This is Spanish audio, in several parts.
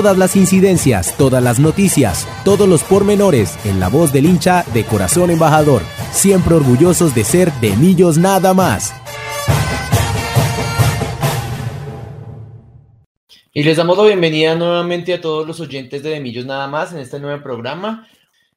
Todas las incidencias, todas las noticias, todos los pormenores en la voz del hincha de corazón embajador. Siempre orgullosos de ser de Millos nada más. Y les damos la bienvenida nuevamente a todos los oyentes de Millos Nada más en este nuevo programa,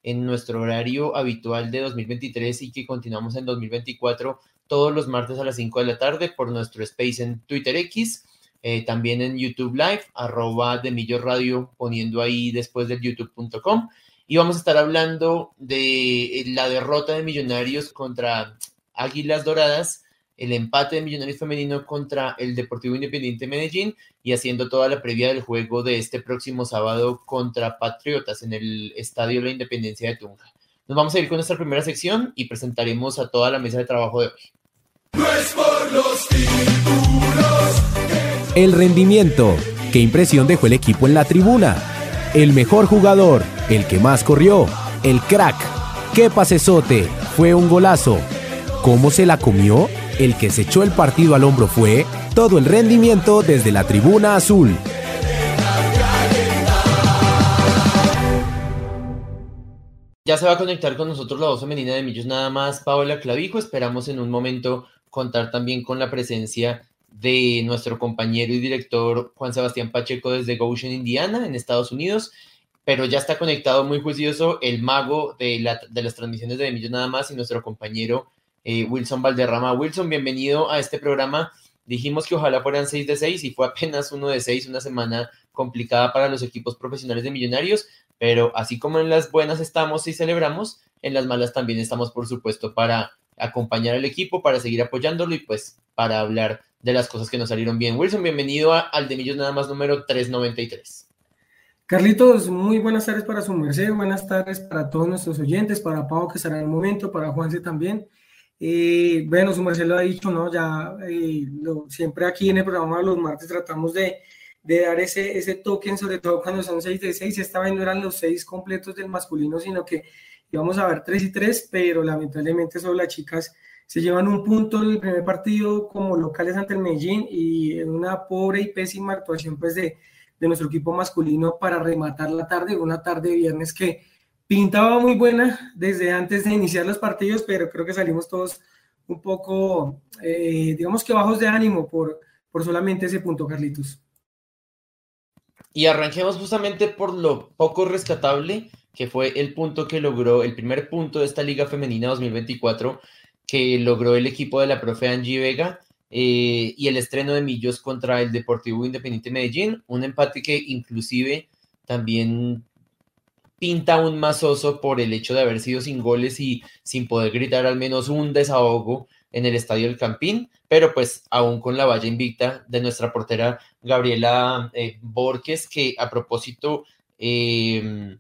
en nuestro horario habitual de 2023 y que continuamos en 2024 todos los martes a las 5 de la tarde por nuestro space en Twitter X eh, también en YouTube Live, arroba de Millo Radio, poniendo ahí después del youtube.com. Y vamos a estar hablando de eh, la derrota de Millonarios contra Águilas Doradas, el empate de Millonarios Femenino contra el Deportivo Independiente Medellín y haciendo toda la previa del juego de este próximo sábado contra Patriotas en el Estadio la Independencia de Tunja. Nos vamos a ir con nuestra primera sección y presentaremos a toda la mesa de trabajo de hoy. No es por los títulos el rendimiento. ¿Qué impresión dejó el equipo en la tribuna? El mejor jugador, el que más corrió, el crack. ¿Qué pasesote? Fue un golazo. ¿Cómo se la comió? El que se echó el partido al hombro fue todo el rendimiento desde la tribuna azul. Ya se va a conectar con nosotros la voz femenina de Millos nada más, Paola Clavijo. Esperamos en un momento contar también con la presencia de nuestro compañero y director Juan Sebastián Pacheco desde Goshen, Indiana, en Estados Unidos, pero ya está conectado muy juicioso el mago de, las transmisiones de Millos Nada más y nuestro compañero eh, Wilson Valderrama. Wilson, bienvenido a este programa. Dijimos que ojalá fueran 6 de 6 y fue apenas uno de 6, una semana complicada para los equipos profesionales de Millonarios, pero así como en las buenas estamos y celebramos, en las malas también estamos, por supuesto, para acompañar al equipo, para seguir apoyándolo y pues para hablar de las cosas que nos salieron bien. Wilson, bienvenido al de Millos Nada más número 393. Carlitos, muy buenas tardes para su merced, buenas tardes para todos nuestros oyentes, para Pau que estará en el momento, para Juanse también. Eh, bueno, su merced lo ha dicho, ¿no? Ya eh, siempre aquí en el programa los martes tratamos de, dar ese, ese token, sobre todo cuando son 6 de 6. Esta vez no eran los 6 completos del masculino, sino que íbamos a ver 3 y 3, pero lamentablemente solo las chicas se llevan un punto el primer partido como locales ante el Medellín y una pobre y pésima actuación pues de, de nuestro equipo masculino para rematar la tarde, una tarde de viernes que pintaba muy buena desde antes de iniciar los partidos, pero creo que salimos todos un poco, eh, digamos que bajos de ánimo por, por solamente ese punto, Carlitos. Y arranquemos justamente por lo poco rescatable que fue el punto que logró, el primer punto de esta Liga Femenina 2024 que logró el equipo de la profe Angie Vega eh, y el estreno de Millos contra el Deportivo Independiente Medellín, un empate que inclusive también pinta un más oso por el hecho de haber sido sin goles y sin poder gritar al menos un desahogo en el Estadio del Campín, pero pues aún con la valla invicta de nuestra portera Gabriela eh, Borges, que a propósito eh,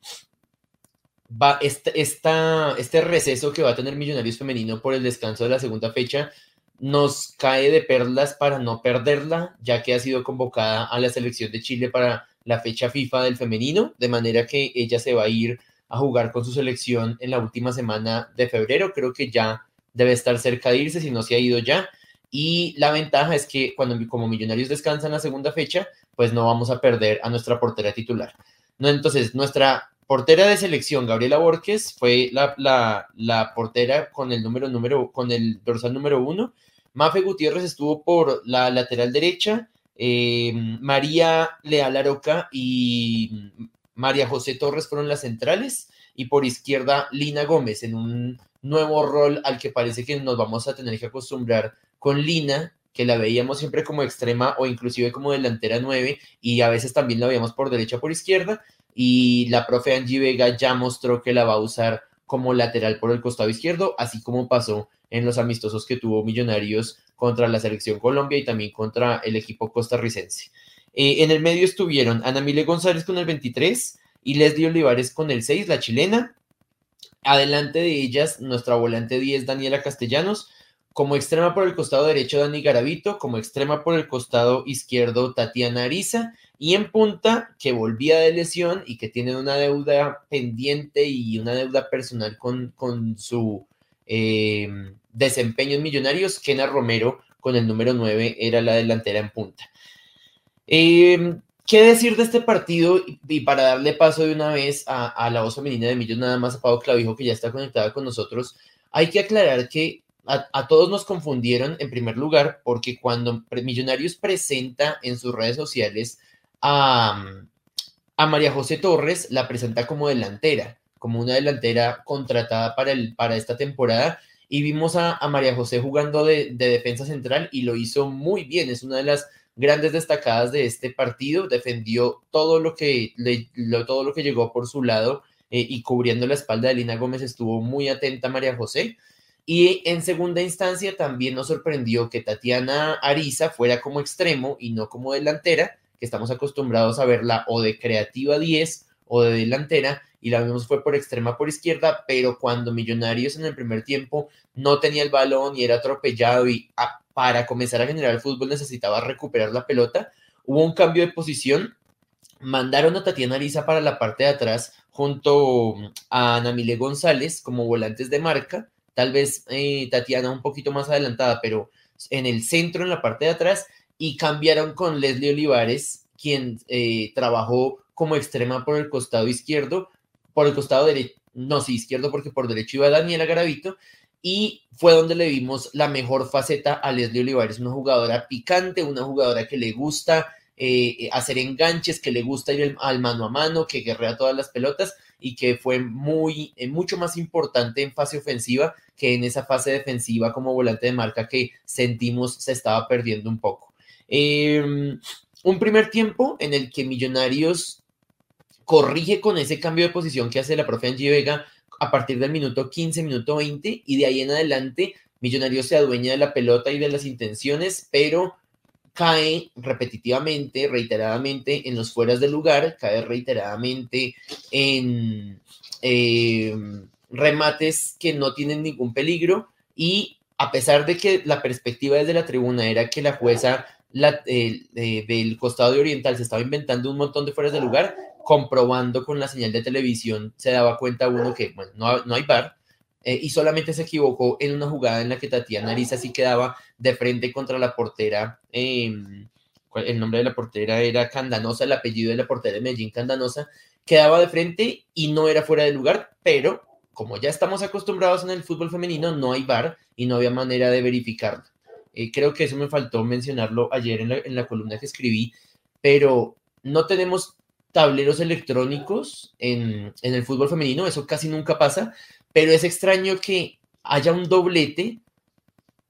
va este, receso que va a tener Millonarios Femenino por el descanso de la segunda fecha nos cae de perlas para no perderla, ya que ha sido convocada a la selección de Chile para la fecha FIFA del femenino, de manera que ella se va a ir a jugar con su selección en la última semana de febrero. Creo que ya debe estar cerca de irse, si no se ha ido ya. Y la ventaja es que cuando como Millonarios descansan la segunda fecha, pues no vamos a perder a nuestra portera titular. Entonces, nuestra portera de selección, Gabriela Borges, fue la, la, portera con el número, número, con el dorsal número uno. Mafe Gutiérrez estuvo por la lateral derecha. Eh, María Leal Aroca y María José Torres fueron las centrales. Y por izquierda, Lina Gómez, en un nuevo rol al que parece que nos vamos a tener que acostumbrar con Lina, que la veíamos siempre como extrema o inclusive como delantera 9 y a veces también la veíamos por derecha por izquierda y la profe Angie Vega ya mostró que la va a usar como lateral por el costado izquierdo, así como pasó en los amistosos que tuvo Millonarios contra la selección Colombia y también contra el equipo costarricense. Eh, en el medio estuvieron Ana Mile González con el 23 y Leslie Olivares con el 6, la chilena. Adelante de ellas, nuestra volante 10, Daniela Castellanos, como extrema por el costado derecho, Dani Garavito. Como extrema por el costado izquierdo, Tatiana Ariza. Y en punta, que volvía de lesión y que tiene una deuda pendiente y una deuda personal con, con su eh, desempeño en Millonarios, Kena Romero, con el número 9, era la delantera en punta. Eh, ¿Qué decir de este partido? Y para darle paso de una vez a, la voz femenina de Millonarios, nada más a Pablo Clavijo, que ya está conectada con nosotros, hay que aclarar que a, todos nos confundieron en primer lugar porque cuando Millonarios presenta en sus redes sociales a, María José Torres, la presenta como delantera, como una delantera contratada para, el, para esta temporada. Y vimos a, María José jugando de, defensa central y lo hizo muy bien. Es una de las grandes destacadas de este partido. Defendió todo lo que, todo lo que llegó por su lado eh, y cubriendo la espalda de Lina Gómez estuvo muy atenta María José. Y en segunda instancia también nos sorprendió que Tatiana Ariza fuera como extremo y no como delantera, estamos acostumbrados a verla o de creativa 10 o de delantera, y la vimos fue por extrema por izquierda, pero cuando Millonarios en el primer tiempo no tenía el balón y era atropellado y ah, para comenzar a generar el fútbol necesitaba recuperar la pelota, hubo un cambio de posición, mandaron a Tatiana Ariza para la parte de atrás junto a Ana Mile González como volantes de marca, tal vez eh, Tatiana un poquito más adelantada, pero en el centro, en la parte de atrás, y cambiaron con Leslie Olivares, quien eh, trabajó como extrema por el costado izquierdo, por el costado derecho, no, sí, izquierdo, porque por derecho iba Daniela Garavito, y fue donde le vimos la mejor faceta a Leslie Olivares, una jugadora picante, una jugadora que le gusta eh, hacer enganches, que le gusta ir al mano a mano, que guerrea todas las pelotas y que fue muy, eh, mucho más importante en fase ofensiva que en esa fase defensiva como volante de marca que sentimos se estaba perdiendo un poco. Em, un primer tiempo en el que Millonarios corrige con ese cambio de posición que hace la profe Angie Vega a partir del minuto 15, minuto 20 y de ahí en adelante Millonarios se adueña de la pelota y de las intenciones, pero cae repetitivamente, reiteradamente en los fueras del lugar, cae reiteradamente en em, remates que no tienen ningún peligro y a pesar de que la perspectiva desde la tribuna era que la jueza del costado de Oriental se estaba inventando un montón de fueras del lugar, comprobando con la señal de televisión se daba cuenta uno que bueno, no, no hay bar, eh, y solamente se equivocó en una jugada en la que Tatiana Ariza sí quedaba de frente contra la portera. Em, el nombre de la portera era Candanosa, el apellido de la portera de Medellín, Candanosa, quedaba de frente y no era fuera de lugar, pero como ya estamos acostumbrados en el fútbol femenino, no hay bar y no había manera de verificarlo. Eh, creo que eso me faltó mencionarlo ayer en la, en la columna que escribí, pero no tenemos tableros electrónicos en, en, el fútbol femenino, eso casi nunca pasa, pero es extraño que haya un doblete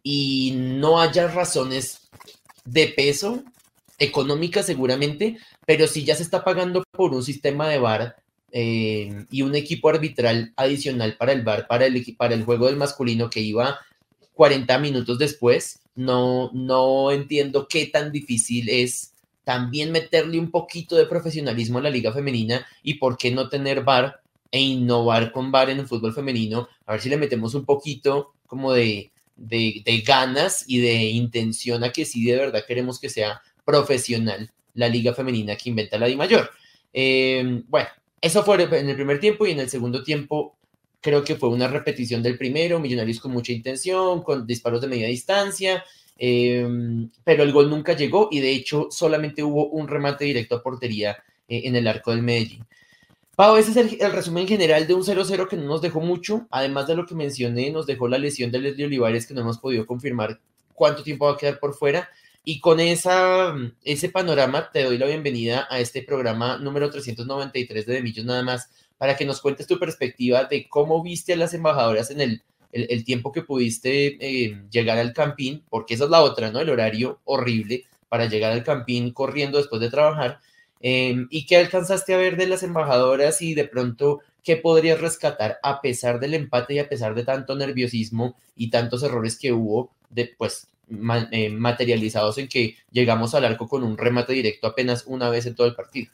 y no haya razones de peso, económicas seguramente, pero si ya se está pagando por un sistema de VAR eh, y un equipo arbitral adicional para el VAR, para el, para el juego del masculino que iba 40 minutos después, no, no entiendo qué tan difícil es también meterle un poquito de profesionalismo a la liga femenina y por qué no tener VAR e innovar con VAR en el fútbol femenino, a ver si le metemos un poquito como de, de, ganas y de intención a que sí de verdad queremos que sea profesional la liga femenina que inventa la Di Mayor. Em, bueno, eso fue en el primer tiempo y en el segundo tiempo creo que fue una repetición del primero, Millonarios con mucha intención, con disparos de media distancia, em, pero el gol nunca llegó y de hecho solamente hubo un remate directo a portería eh, en el arco del Medellín. Pau, ese es el, resumen general de un 0-0 que no nos dejó mucho. Además de lo que mencioné, nos dejó la lesión de Leslie Olivares que no hemos podido confirmar cuánto tiempo va a quedar por fuera. Y con esa, ese panorama te doy la bienvenida a este programa número 393 de Demillos nada más para que nos cuentes tu perspectiva de cómo viste a las embajadoras en el, el, tiempo que pudiste eh, llegar al campín, porque esa es la otra, ¿no? El horario horrible para llegar al campín corriendo después de trabajar Em, ¿Y qué alcanzaste a ver de las embajadoras y de pronto qué podrías rescatar a pesar del empate y a pesar de tanto nerviosismo y tantos errores que hubo de, pues, eh, materializados en que llegamos al arco con un remate directo apenas una vez en todo el partido?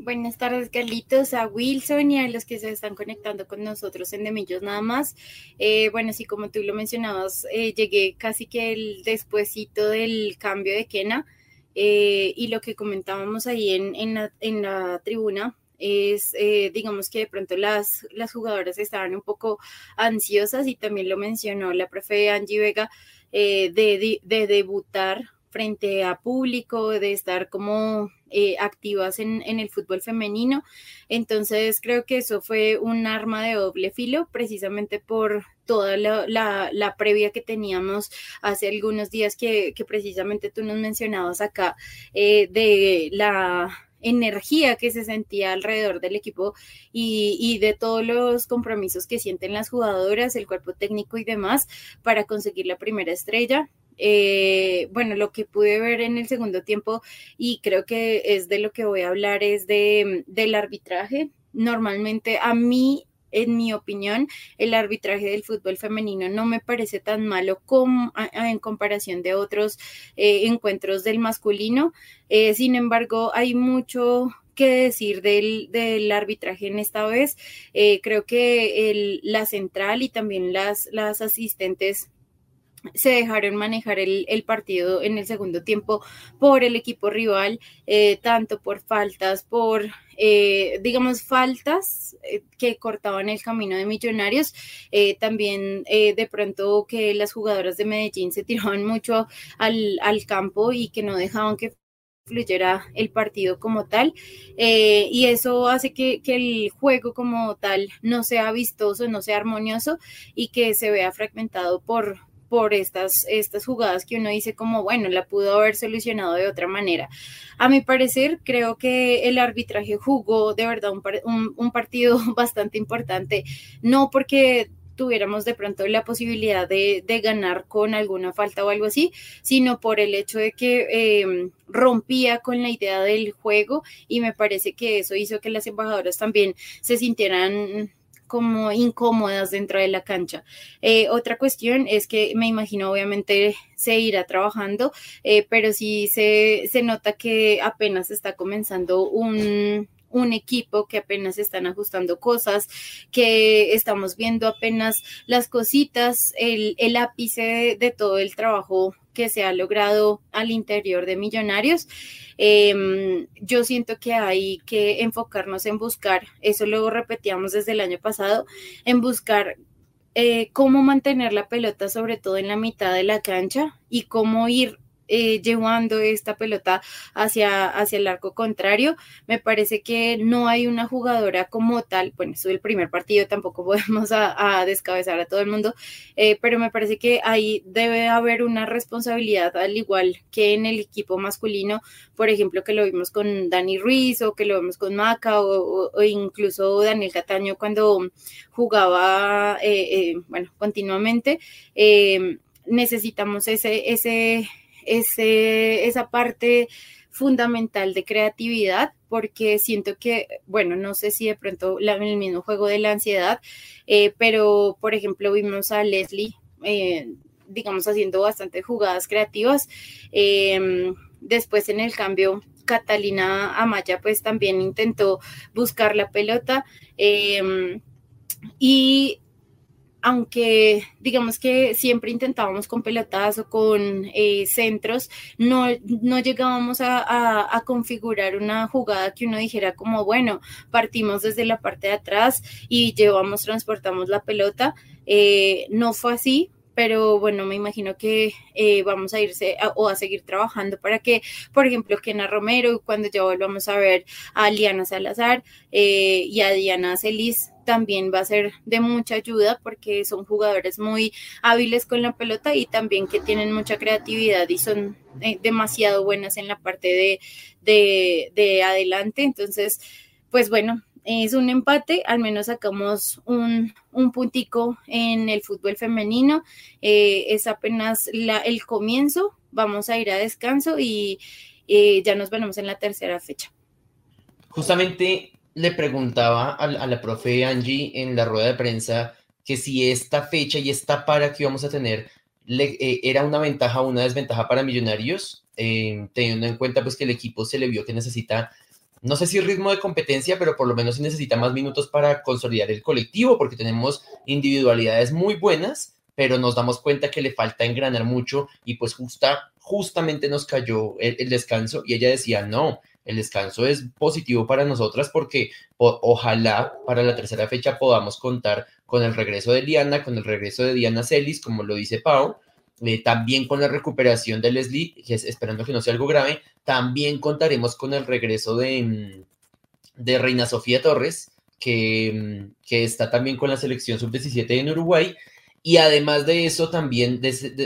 Buenas tardes, Carlitos, a Wilson y a los que se están conectando con nosotros en Demillos nada más. Eh, bueno, sí, como tú lo mencionabas, eh, llegué casi que el despuesito del cambio de Kena. Eh, y lo que comentábamos ahí en, en, la, en la, tribuna es, eh, digamos que de pronto las, las jugadoras estaban un poco ansiosas y también lo mencionó la profe Angie Vega, eh, de, de, debutar frente a público, de estar como eh, activas en, en, el fútbol femenino. Entonces creo que eso fue un arma de doble filo, precisamente por toda la, la, previa que teníamos hace algunos días que, que precisamente tú nos mencionabas acá eh, de la energía que se sentía alrededor del equipo y, y, de todos los compromisos que sienten las jugadoras, el cuerpo técnico y demás para conseguir la primera estrella. Eh, bueno, lo que pude ver en el segundo tiempo y creo que es de lo que voy a hablar es de, del arbitraje. Normalmente a mí en mi opinión, el arbitraje del fútbol femenino no me parece tan malo como en comparación de otros eh, encuentros del masculino. Eh, sin embargo, hay mucho que decir del, del arbitraje en esta vez. creo que la central y también las, las asistentes se dejaron manejar el, partido en el segundo tiempo por el equipo rival, eh, tanto por faltas, por, eh, digamos, faltas eh, que cortaban el camino de Millonarios, también de pronto que las jugadoras de Medellín se tiraban mucho al, al campo y que no dejaban que fluyera el partido como tal y eso hace que, que, el juego como tal no sea vistoso, no sea armonioso y que se vea fragmentado por, por estas, estas jugadas que uno dice como, bueno, la pudo haber solucionado de otra manera. A mi parecer, creo que el arbitraje jugó de verdad un, un, partido bastante importante, no porque tuviéramos de pronto la posibilidad de, de, ganar con alguna falta o algo así, sino por el hecho de que em, rompía con la idea del juego y me parece que eso hizo que las embajadoras también se sintieran como incómodas dentro de la cancha. Eh, otra cuestión es que me imagino obviamente se irá trabajando, eh, pero sí se, se nota que apenas está comenzando un, un equipo que apenas están ajustando cosas, que estamos viendo apenas las cositas, el, el ápice de, todo el trabajo que se ha logrado al interior de Millonarios. Em, yo siento que hay que enfocarnos en buscar, eso luego repetíamos desde el año pasado, en buscar eh, cómo mantener la pelota sobre todo en la mitad de la cancha y cómo ir eh, llevando esta pelota hacia, hacia el arco contrario. Me parece que no hay una jugadora como tal, bueno, eso el primer partido, tampoco podemos a, descabezar a todo el mundo, eh, pero me parece que ahí debe haber una responsabilidad, al igual que en el equipo masculino, por ejemplo, que lo vimos con Dani Ruiz o que lo vemos con Maca o, incluso Daniel Cataño cuando jugaba, eh, bueno, continuamente. necesitamos ese, ese, esa parte fundamental de creatividad, porque siento que, bueno, no sé si de pronto el mismo juego de la ansiedad, eh, pero por ejemplo vimos a Leslie, eh, digamos, haciendo bastantes jugadas creativas. Em, después en el cambio, Catalina Amaya pues también intentó buscar la pelota. Y aunque digamos que siempre intentábamos con pelotazo, con eh, centros, no, no llegábamos a, configurar una jugada que uno dijera como, bueno, partimos desde la parte de atrás y llevamos, transportamos la pelota. Eh, no fue así, pero bueno, me imagino que eh, vamos a irse o a seguir trabajando para que, por ejemplo, Kena Romero, cuando ya volvamos a ver a Liana Salazar eh, y a Diana Celis, también va a ser de mucha ayuda porque son jugadores muy hábiles con la pelota y también que tienen mucha creatividad y son eh, demasiado buenas en la parte de, de, de adelante. Entonces, pues bueno, es un empate, al menos sacamos un, un puntico en el fútbol femenino. Eh, es apenas el comienzo, vamos a ir a descanso y eh, ya nos veremos en la tercera fecha. Justamente le preguntaba a, la profe Angie en la rueda de prensa que si esta fecha y esta para que vamos a tener eh, era una ventaja o una desventaja para Millonarios, teniendo en cuenta pues que el equipo se le vio que necesita no sé si ritmo de competencia, pero por lo menos necesita más minutos para consolidar el colectivo, porque tenemos individualidades muy buenas, pero nos damos cuenta que le falta engranar mucho y pues justa, justamente nos cayó el, descanso y ella decía, no, el descanso es positivo para nosotras porque ojalá para la tercera fecha podamos contar con el regreso de Liana, con el regreso de Diana Celis, como lo dice Pau, eh, también con la recuperación de Leslie, esperando que no sea algo grave, también contaremos con el regreso de, mm, de Reina Sofía Torres, que, mm, que, está también con la selección sub-17 en Uruguay. Y además de eso, también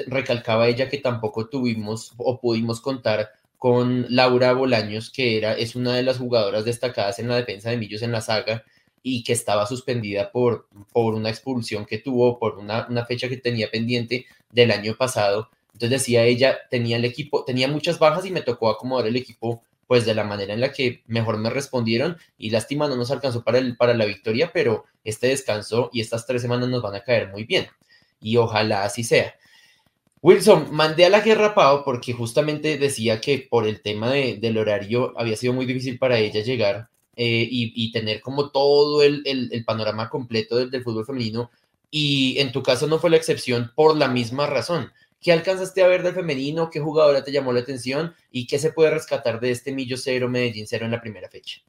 recalcaba ella que tampoco tuvimos o pudimos contar con Laura Bolaños, que era, es una de las jugadoras destacadas en la defensa de Millos en la saga, y que estaba suspendida por, por una expulsión que tuvo, por una, una, fecha que tenía pendiente del año pasado. Entonces decía ella, tenía el equipo, tenía muchas bajas y me tocó acomodar el equipo pues de la manera en la que mejor me respondieron y lástima no nos alcanzó para, el, para la victoria, pero este descanso y estas tres semanas nos van a caer muy bien y ojalá así sea. Wilson, mandé a la guerra Pau porque justamente decía que por el tema de, del horario había sido muy difícil para ella llegar eh, y, y, tener como todo el, el, panorama completo del, del, fútbol femenino. Y en tu caso no fue la excepción por la misma razón. ¿Qué alcanzaste a ver del femenino? ¿Qué jugadora te llamó la atención? ¿Y qué se puede rescatar de este Millo cero, Medellín cero en la primera fecha?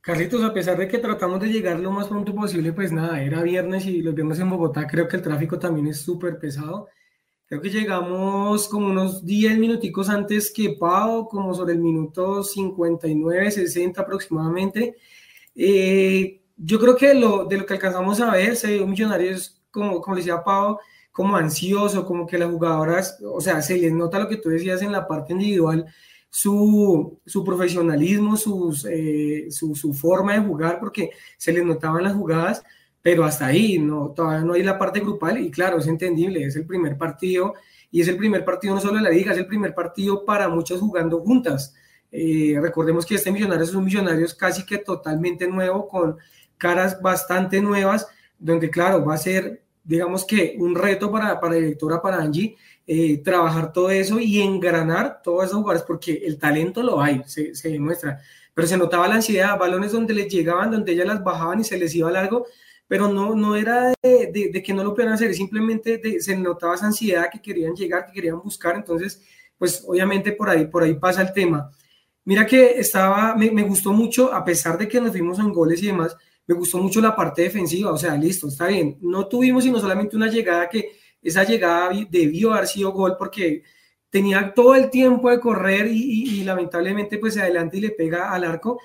Carlitos, a pesar de que tratamos de llegar lo más pronto posible, pues nada, era viernes y los viernes en Bogotá, creo que el tráfico también es súper pesado. Creo que llegamos como unos 10 minuticos antes que Pau, como sobre el minuto 59, 60 aproximadamente. Eh, yo creo que lo, de lo que alcanzamos a ver, se vio Millonarios, como, como decía Pau, como ansioso, como que las jugadoras, o sea, se les nota lo que tú decías en la parte individual, su, su profesionalismo, sus, eh, su, su forma de jugar, porque se les notaban las jugadas pero hasta ahí, no, todavía no hay la parte grupal y claro, es entendible, es el primer partido y es el primer partido no solo de la liga, es el primer partido para muchos jugando juntas. Eh, recordemos que este millonario es un millonario casi que totalmente nuevo, con caras bastante nuevas, donde claro, va a ser, digamos que un reto para, para la directora, para Angie, eh, trabajar todo eso y engranar todas esas jugadas, porque el talento lo hay, se, se demuestra, pero se notaba la ansiedad, balones donde les llegaban, donde ellas las bajaban y se les iba largo, pero no, no era de, que no lo pudieran hacer, simplemente de, se notaba esa ansiedad que querían llegar, que querían buscar, entonces, pues obviamente por ahí, por ahí pasa el tema. Mira que estaba, me, gustó mucho, a pesar de que nos fuimos en goles y demás, me gustó mucho la parte defensiva, o sea, listo, está bien, no tuvimos sino solamente una llegada que esa llegada debió haber sido gol porque tenía todo el tiempo de correr y lamentablemente pues se adelanta y le pega al arco,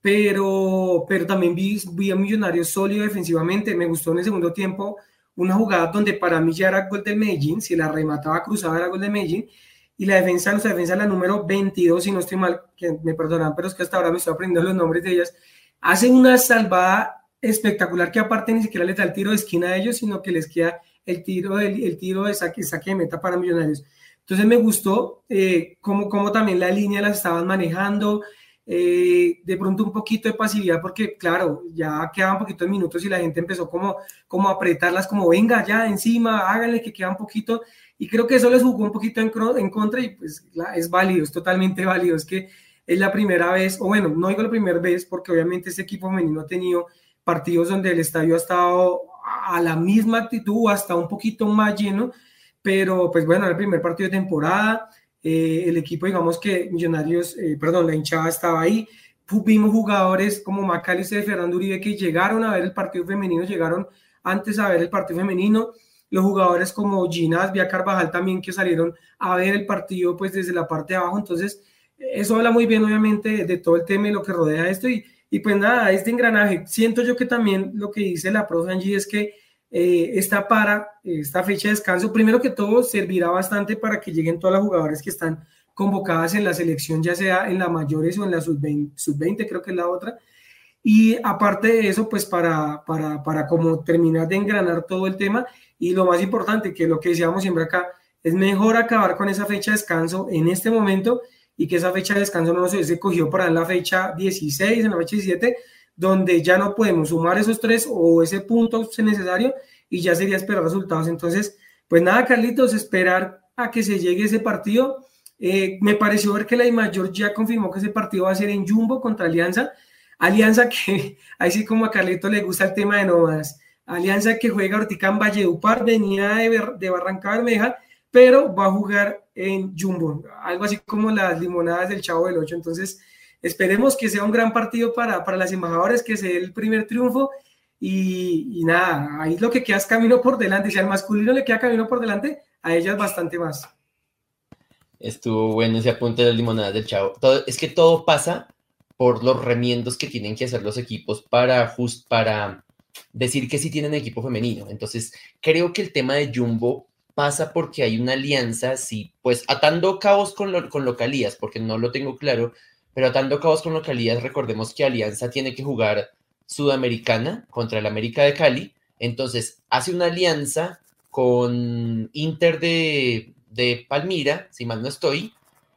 pero, pero también vi, vi a Millonarios sólido defensivamente. Me gustó en el segundo tiempo una jugada donde para mí ya era gol del Medellín, si la remataba cruzada era gol de Medellín, y la defensa, nuestra defensa, la número 22, si no estoy mal, que me perdonan, pero es que hasta ahora me estoy aprendiendo los nombres de ellas, hace una salvada espectacular que aparte ni siquiera les da el tiro de esquina a ellos, sino que les queda el tiro, el, el tiro de saque, saque de meta para Millonarios. Entonces me gustó eh, cómo, cómo también la línea la estaban manejando, eh, de pronto un poquito de pasividad porque claro, ya quedaban poquitos minutos y la gente empezó como, como a apretarlas, como venga ya encima, háganle que queda un poquito y creo que eso les jugó un poquito en, en contra y pues es válido, es totalmente válido, es que es la primera vez, o bueno, no digo la primera vez porque obviamente este equipo femenino ha tenido partidos donde el estadio ha estado a la misma actitud, hasta un poquito más lleno, pero pues bueno, el primer partido de temporada, eh, el equipo, digamos que Millonarios, eh, perdón, la hinchada estaba ahí. Vimos jugadores como Macalister y Fernando Uribe que llegaron a ver el partido femenino, llegaron antes a ver el partido femenino. Los jugadores como Ginás, Vía Carvajal también que salieron a ver el partido pues desde la parte de abajo, entonces eso habla muy bien obviamente de todo el tema y lo que rodea esto. Y, y pues nada, este engranaje, siento yo que también lo que dice la profe Angie es que eh, esta para, esta fecha de descanso, primero que todo servirá bastante para que lleguen todas las jugadores que están convocadas en la selección, ya sea en la mayores o en la sub-20, sub creo que es la otra, y aparte de eso, pues para, para, para como terminar de engranar todo el tema y lo más importante, que lo que decíamos siempre acá, es mejor acabar con esa fecha de descanso en este momento y que esa fecha de descanso no se hubiese cogido para la fecha 16, en la fecha 17, donde ya no podemos sumar esos tres o ese punto necesario y ya sería esperar resultados. Entonces, pues nada, Carlitos, esperar a que se llegue ese partido. Eh, me pareció ver que la mayor ya confirmó que ese partido va a ser en Jumbo contra Alianza. Alianza que, ahí sí como a Carlitos le gusta el tema de nómadas. Alianza que juega en Valledupar, venía de, de Barranca Bermeja, pero va a jugar en Jumbo, algo así como las limonadas del Chavo del Ocho. Entonces, esperemos que sea un gran partido para, para las embajadoras, que sea el primer triunfo. Y, y, nada, ahí lo que queda es camino por delante. Si al masculino le queda camino por delante, a ellas bastante más. Estuvo bueno ese apunte de las limonadas del Chavo. Todo, es que todo pasa por los remiendos que tienen que hacer los equipos para, just, para decir que sí tienen equipo femenino. Entonces, creo que el tema de Jumbo pasa porque hay una alianza, sí, pues atando cabos con, lo, con localías, porque no lo tengo claro, pero atando cabos con localías, recordemos que Alianza tiene que jugar Sudamericana contra el América de Cali, entonces hace una alianza con Inter de, de Palmira, si mal no estoy,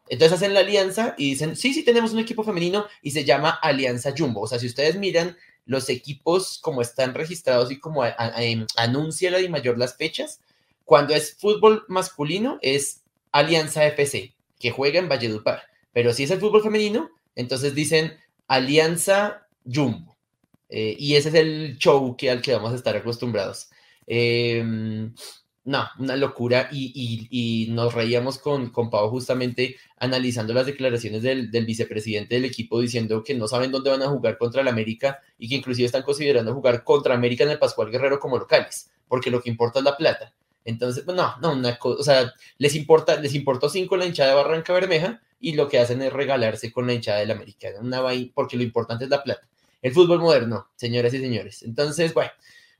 entonces hacen la alianza y dicen, sí, sí tenemos un equipo femenino y se llama Alianza Jumbo. O sea, si ustedes miran los equipos como están registrados y como a, a, a, em, anuncia la mayor las fechas. Cuando es fútbol masculino es Alianza FC, que juega en Valledupar. Pero si es el fútbol femenino, entonces dicen Alianza Jumbo. Eh, y ese es el show que, al que vamos a estar acostumbrados. Eh, no, una locura y, y, nos reíamos con, con justamente analizando las declaraciones del, del, vicepresidente del equipo diciendo que no saben dónde van a jugar contra el América y que inclusive están considerando jugar contra América en el Pascual Guerrero como locales, porque lo que importa es la plata. Entonces, no, no, una cosa, o sea, les importa, les importó cinco la hinchada de Barranca Bermeja y lo que hacen es regalarse con la hinchada del América, una porque lo importante es la plata. El fútbol moderno, señoras y señores. Entonces, bueno,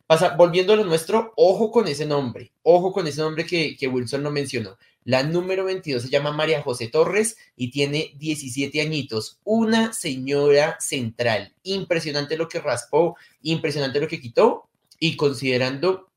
Pasa, volviendo a lo nuestro, ojo con ese nombre, ojo con ese nombre que, Wilson no mencionó. La número 22 se llama María José Torres y tiene 17 añitos. Una señora central. Impresionante lo que raspó, impresionante lo que quitó. Y considerando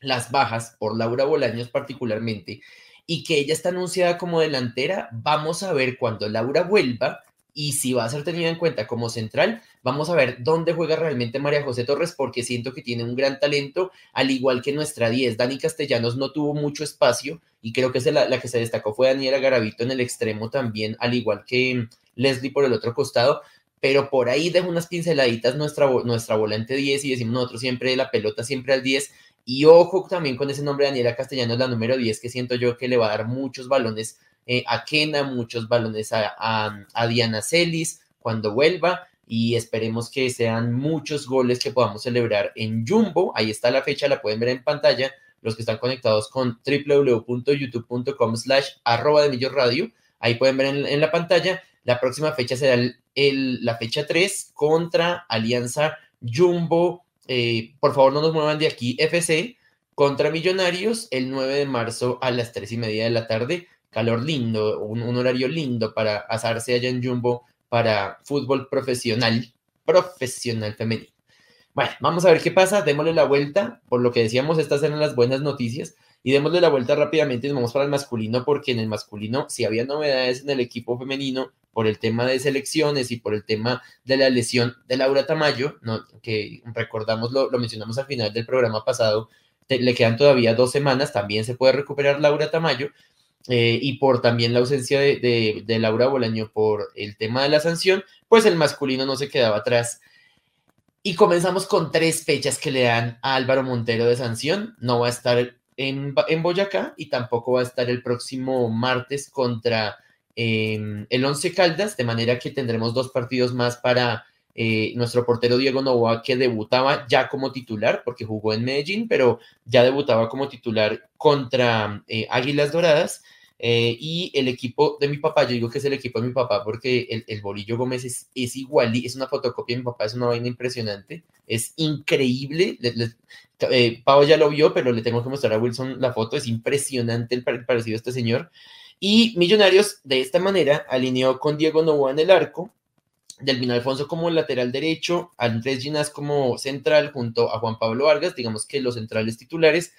las bajas por Laura Bolaños particularmente y que ella está anunciada como delantera, vamos a ver cuando Laura vuelva y si va a ser tenida en cuenta como central, vamos a ver dónde juega realmente María José Torres, porque siento que tiene un gran talento, al igual que nuestra 10. Dani Castellanos no tuvo mucho espacio y creo que la, la que se destacó fue Daniela Garavito en el extremo también, al igual que Leslie por el otro costado, pero por ahí dejo unas pinceladitas nuestra, nuestra volante 10 y decimos nosotros siempre la pelota siempre al 10. Y ojo también con ese nombre Daniela Castellanos, la número 10, que siento yo que le va a dar muchos balones eh, a Kena, muchos balones a, Diana Celis cuando vuelva y esperemos que sean muchos goles que podamos celebrar en Jumbo. Ahí está la fecha, la pueden ver en pantalla. Los que están conectados con www.youtube.com slash arroba de Millo Radio, ahí pueden ver en, la pantalla. La próxima fecha será el, el, la fecha 3 contra Alianza Jumbo. Eh, por favor, no nos muevan de aquí, FC, contra Millonarios el 9 de marzo a las 3 y media de la tarde calor lindo, un, horario lindo para asarse allá en Jumbo para fútbol profesional, profesional femenino. Bueno, vamos a ver qué pasa, démosle la vuelta, por lo que decíamos, estas eran las buenas noticias, y démosle la vuelta rápidamente y nos vamos para el masculino, porque en el masculino si había novedades en el equipo femenino por el tema de selecciones y por el tema de la lesión de Laura Tamayo, ¿no? que recordamos, lo, lo mencionamos al final del programa pasado, le quedan todavía dos semanas, también se puede recuperar Laura Tamayo, eh, y por también la ausencia de, de, de, Laura Bolaño por el tema de la sanción, pues el masculino no se quedaba atrás. Y comenzamos con tres fechas que le dan a Álvaro Montero de sanción. No va a estar en, en Boyacá y tampoco va a estar el próximo martes contra eh, el Once Caldas, de manera que tendremos dos partidos más para eh, nuestro portero Diego Novoa, que debutaba ya como titular, porque jugó en Medellín, pero ya debutaba como titular contra eh, Águilas Doradas. Eh, y el equipo de mi papá, yo digo que es el equipo de mi papá porque el, Bolillo Gómez es, es igual, es una fotocopia de mi papá, es una vaina impresionante, es increíble. Le, Pau ya lo vio, pero le tengo que mostrar a Wilson la foto, es impresionante el, parecido a este señor. Y Millonarios de esta manera alineó con Diego Novoa en el arco, Delvin Alfonso como lateral derecho, Andrés Ginás como central junto a Juan Pablo Vargas, digamos que los centrales titulares.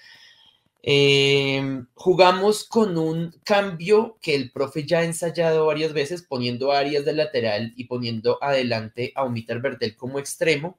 Eh, jugamos con un cambio que el profe ya ha ensayado varias veces, poniendo a Arias de lateral y poniendo adelante a Umiter Bertel como extremo.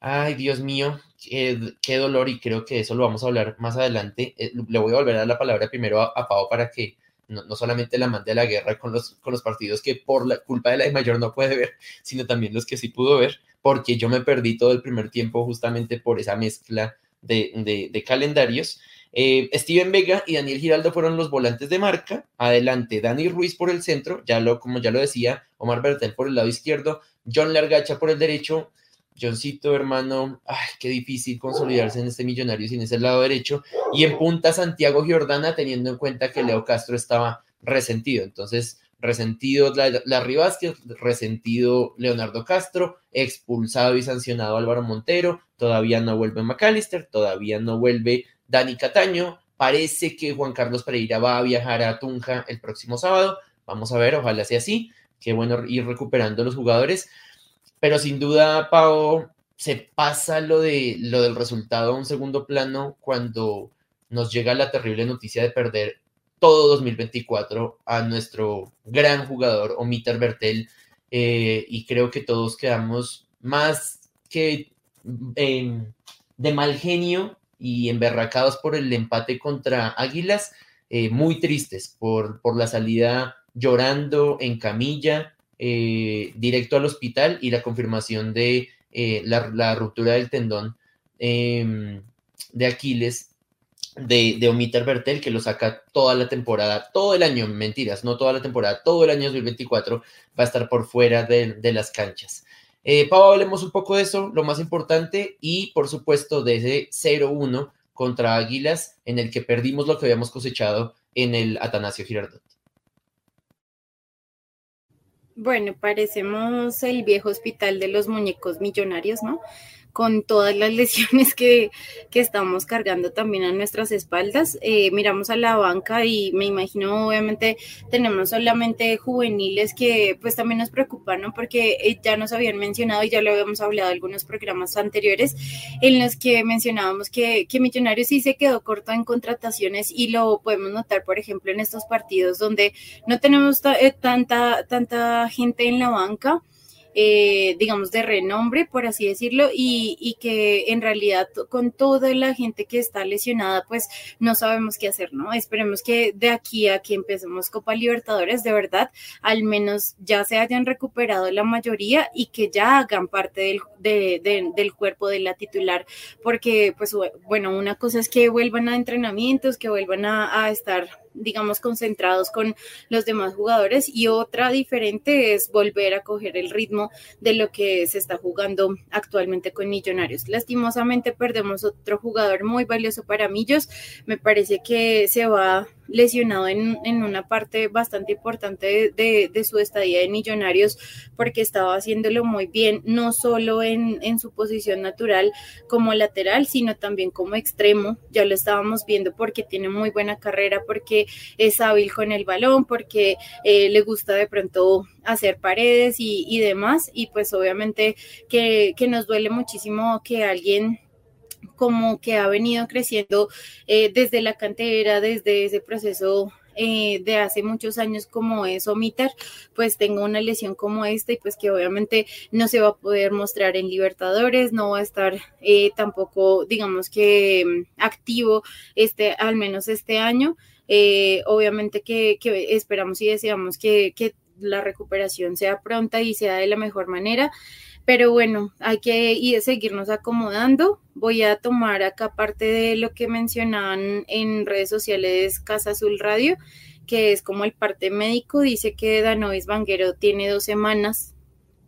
Ay, Dios mío, qué, qué, dolor, y creo que eso lo vamos a hablar más adelante. Eh, le voy a volver a dar la palabra primero a, a Pau para que no, solamente la mande a la guerra con los, con los partidos que por la culpa de la de mayor no puede ver, sino también los que sí pudo ver, porque yo me perdí todo el primer tiempo justamente por esa mezcla de, de, de calendarios. Eh, Steven Vega y Daniel Giraldo fueron los volantes de marca. Adelante, Dani Ruiz por el centro, ya lo, como ya lo decía, Omar Bertel por el lado izquierdo, John Largacha por el derecho, Johncito, hermano, ay, qué difícil consolidarse en este millonario sin ese lado derecho. Y en punta Santiago Giordana, teniendo en cuenta que Leo Castro estaba resentido. Entonces, resentido Larry Vázquez, resentido Leonardo Castro, expulsado y sancionado Álvaro Montero, todavía no vuelve McAllister, todavía no vuelve Dani Cataño. Parece que Juan Carlos Pereira va a viajar a Tunja el próximo sábado. Vamos a ver, ojalá sea así. Qué bueno ir recuperando los jugadores pero sin duda, Pau, se pasa lo, de, lo del resultado a un segundo plano cuando nos llega la terrible noticia de perder todo 2024 a nuestro gran jugador, Omiter Bertel, eh, y creo que todos quedamos más que eh, de mal genio y emberracados por el empate contra Águilas, eh, muy tristes por, por la salida llorando en camilla, eh, directo al hospital y la confirmación de eh, la, ruptura del tendón eh, de Aquiles de, de Omiter Bertel, que lo saca toda la temporada, todo el año, mentiras, no toda la temporada, todo el año 2024 va a estar por fuera de, de las canchas. Eh, Pau, hablemos un poco de eso, lo más importante, y por supuesto de ese 0-1 contra Águilas, en el que perdimos lo que habíamos cosechado en el Atanasio Girardot. Bueno, parecemos el viejo hospital de los muñecos millonarios, ¿no? Con todas las lesiones que, que, estamos cargando también a nuestras espaldas. Eh, miramos a la banca y me imagino, obviamente, tenemos solamente juveniles que pues también nos preocupan, ¿no? Porque eh, ya nos habían mencionado y ya lo habíamos hablado en algunos programas anteriores en los que mencionábamos que, que Millonarios sí se quedó corto en contrataciones y lo podemos notar, por ejemplo, en estos partidos donde no tenemos eh, tanta, tanta gente en la banca eh, digamos, de renombre, por así decirlo, y, y, que en realidad con toda la gente que está lesionada, pues no sabemos qué hacer, ¿no? Esperemos que de aquí a que empecemos Copa Libertadores, de verdad, al menos ya se hayan recuperado la mayoría y que ya hagan parte del, de, de, del cuerpo de la titular, porque, pues, bueno, una cosa es que vuelvan a entrenamientos, que vuelvan a estar digamos, concentrados con los demás jugadores y otra diferente es volver a coger el ritmo de lo que se está jugando actualmente con Millonarios. Lastimosamente perdemos otro jugador muy valioso para Millos, me parece que se va lesionado en, en una parte bastante importante de, de, su estadía de Millonarios porque estaba haciéndolo muy bien, no solo en, en, su posición natural como lateral, sino también como extremo. Ya lo estábamos viendo porque tiene muy buena carrera, porque es hábil con el balón, porque eh, le gusta de pronto hacer paredes y, y demás. Y pues obviamente que, que nos duele muchísimo que alguien como que ha venido creciendo eh, desde la cantera, desde ese proceso eh, de hace muchos años como es Omitar, pues tengo una lesión como esta y pues que obviamente no se va a poder mostrar en Libertadores, no va a estar eh, tampoco, digamos que mm, activo este, al menos este año. Obviamente que, esperamos y deseamos que la recuperación sea pronta y sea de la mejor manera. Pero bueno, hay que ir, seguirnos acomodando. Voy a tomar acá parte de lo que mencionaban en redes sociales Casa Azul Radio, que es como el parte médico. Dice que Danovis Vanguero tiene dos semanas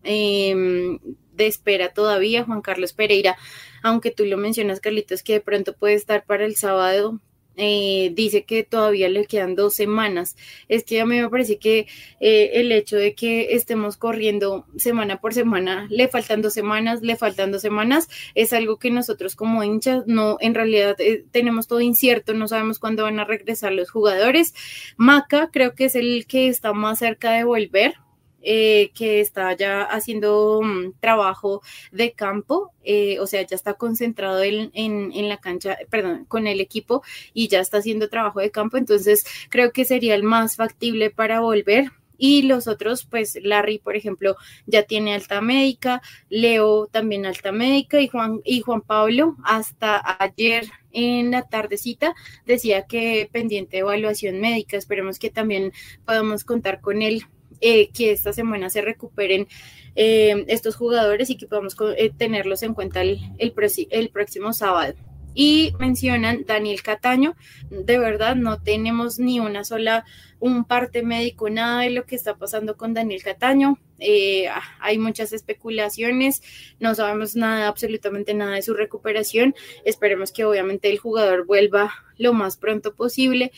eh, de espera todavía. Juan Carlos Pereira, aunque tú lo mencionas, Carlitos, que de pronto puede estar para el sábado, eh, dice que todavía le quedan dos semanas. Es que a mí me parece que eh, el hecho de que estemos corriendo semana por semana, le faltan dos semanas, le faltan dos semanas, es algo que nosotros como hinchas no, en realidad eh, tenemos todo incierto, no sabemos cuándo van a regresar los jugadores. Maca creo que es el que está más cerca de volver, eh, que está ya haciendo mm, trabajo de campo, eh, o sea, ya está concentrado en, en, la cancha, perdón, con el equipo y ya está haciendo trabajo de campo, entonces creo que sería el más factible para volver. Y los otros, pues Larry, por ejemplo, ya tiene alta médica, Leo también alta médica y Juan, y Juan Pablo hasta ayer en la tardecita decía que pendiente de evaluación médica. Esperemos que también podamos contar con él eh, que esta semana se recuperen eh, estos jugadores y que podamos eh, tenerlos en cuenta el, el, próximo sábado. Y mencionan Daniel Cataño, de verdad no tenemos ni una sola, un parte médico, nada de lo que está pasando con Daniel Cataño. hay muchas especulaciones, no sabemos nada, absolutamente nada de su recuperación. Esperemos que obviamente el jugador vuelva lo más pronto posible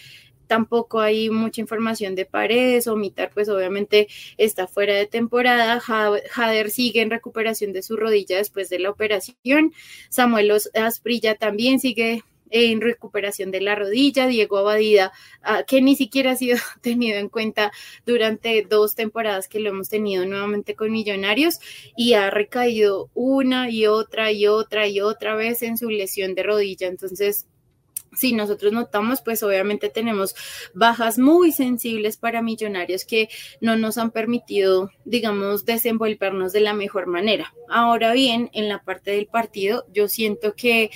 tampoco hay mucha información de paredes, Omitar pues obviamente está fuera de temporada, Jader sigue en recuperación de su rodilla después de la operación, Samuel Asprilla también sigue en recuperación de la rodilla, Diego Abadida, ah, que ni siquiera ha sido tenido en cuenta durante dos temporadas que lo hemos tenido nuevamente con Millonarios y ha recaído una y otra y otra y otra vez en su lesión de rodilla. Entonces, si nosotros notamos, pues obviamente tenemos bajas muy sensibles para millonarios que no nos han permitido, digamos, desenvolvernos de la mejor manera. Ahora bien, en la parte del partido, yo siento que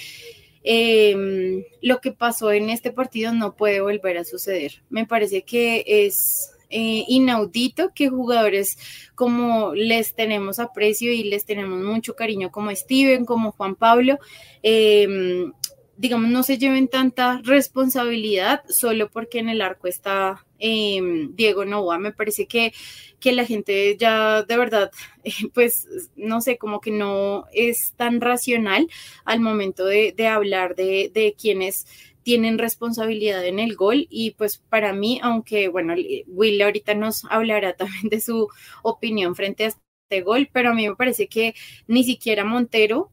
em, lo que pasó en este partido no puede volver a suceder. Me parece que es eh, inaudito que jugadores como les tenemos aprecio y les tenemos mucho cariño como Steven, como Juan Pablo, eh, digamos, no se lleven tanta responsabilidad solo porque en el arco está em, Diego Novoa. Me parece que, que la gente ya de verdad, pues, no sé, como que no es tan racional al momento de, hablar de, de quienes tienen responsabilidad en el gol y pues para mí, aunque bueno, Will ahorita nos hablará también de su opinión frente a este gol, pero a mí me parece que ni siquiera Montero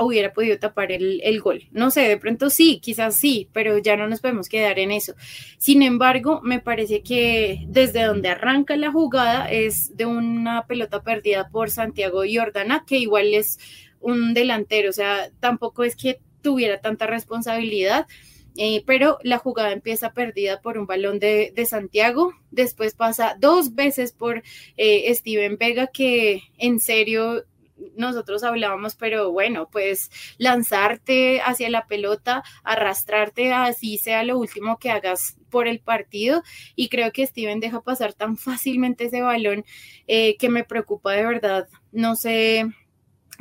hubiera podido tapar el, gol. No sé, de pronto sí, quizás sí, pero ya no nos podemos quedar en eso. Sin embargo, me parece que desde donde arranca la jugada es de una pelota perdida por Santiago Jordana, que igual es un delantero, o sea, tampoco es que tuviera tanta responsabilidad. Eh, pero la jugada empieza perdida por un balón de, Santiago, después pasa dos veces por eh, Steven Vega, que en serio nosotros hablábamos, pero bueno, pues lanzarte hacia la pelota, arrastrarte, así sea lo último que hagas por el partido. Y creo que Steven deja pasar tan fácilmente ese balón eh, que me preocupa de verdad. No sé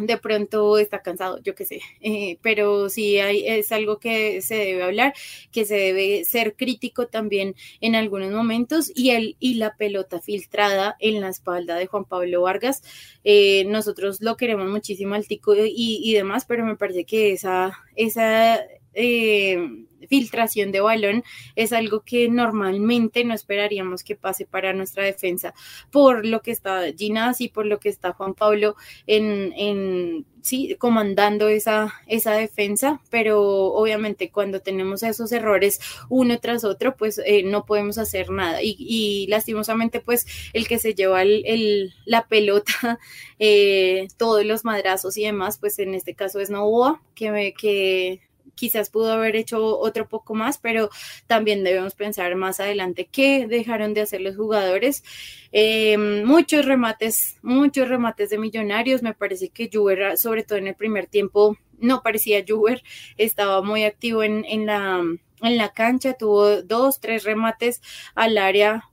de pronto está cansado, yo qué sé, eh, pero sí hay, es algo que se debe hablar, que se debe ser crítico también en algunos momentos y, el, y la pelota filtrada en la espalda de Juan Pablo Vargas, eh, nosotros lo queremos muchísimo al tico y, y demás, pero me parece que esa, esa eh, filtración de balón es algo que normalmente no esperaríamos que pase para nuestra defensa por lo que está Ginás y por lo que está Juan Pablo en, en sí, comandando esa, esa defensa, pero obviamente cuando tenemos esos errores uno tras otro, pues eh, no podemos hacer nada. Y, lastimosamente, pues el que se lleva el, la pelota, eh, todos los madrazos y demás, pues en este caso es Novoa, que, que quizás pudo haber hecho otro poco más, pero también debemos pensar más adelante qué dejaron de hacer los jugadores. Eh, muchos remates, muchos remates de millonarios. Me parece que Juber, sobre todo en el primer tiempo, no parecía Juber, estaba muy activo en, la en la cancha, tuvo dos, tres remates al área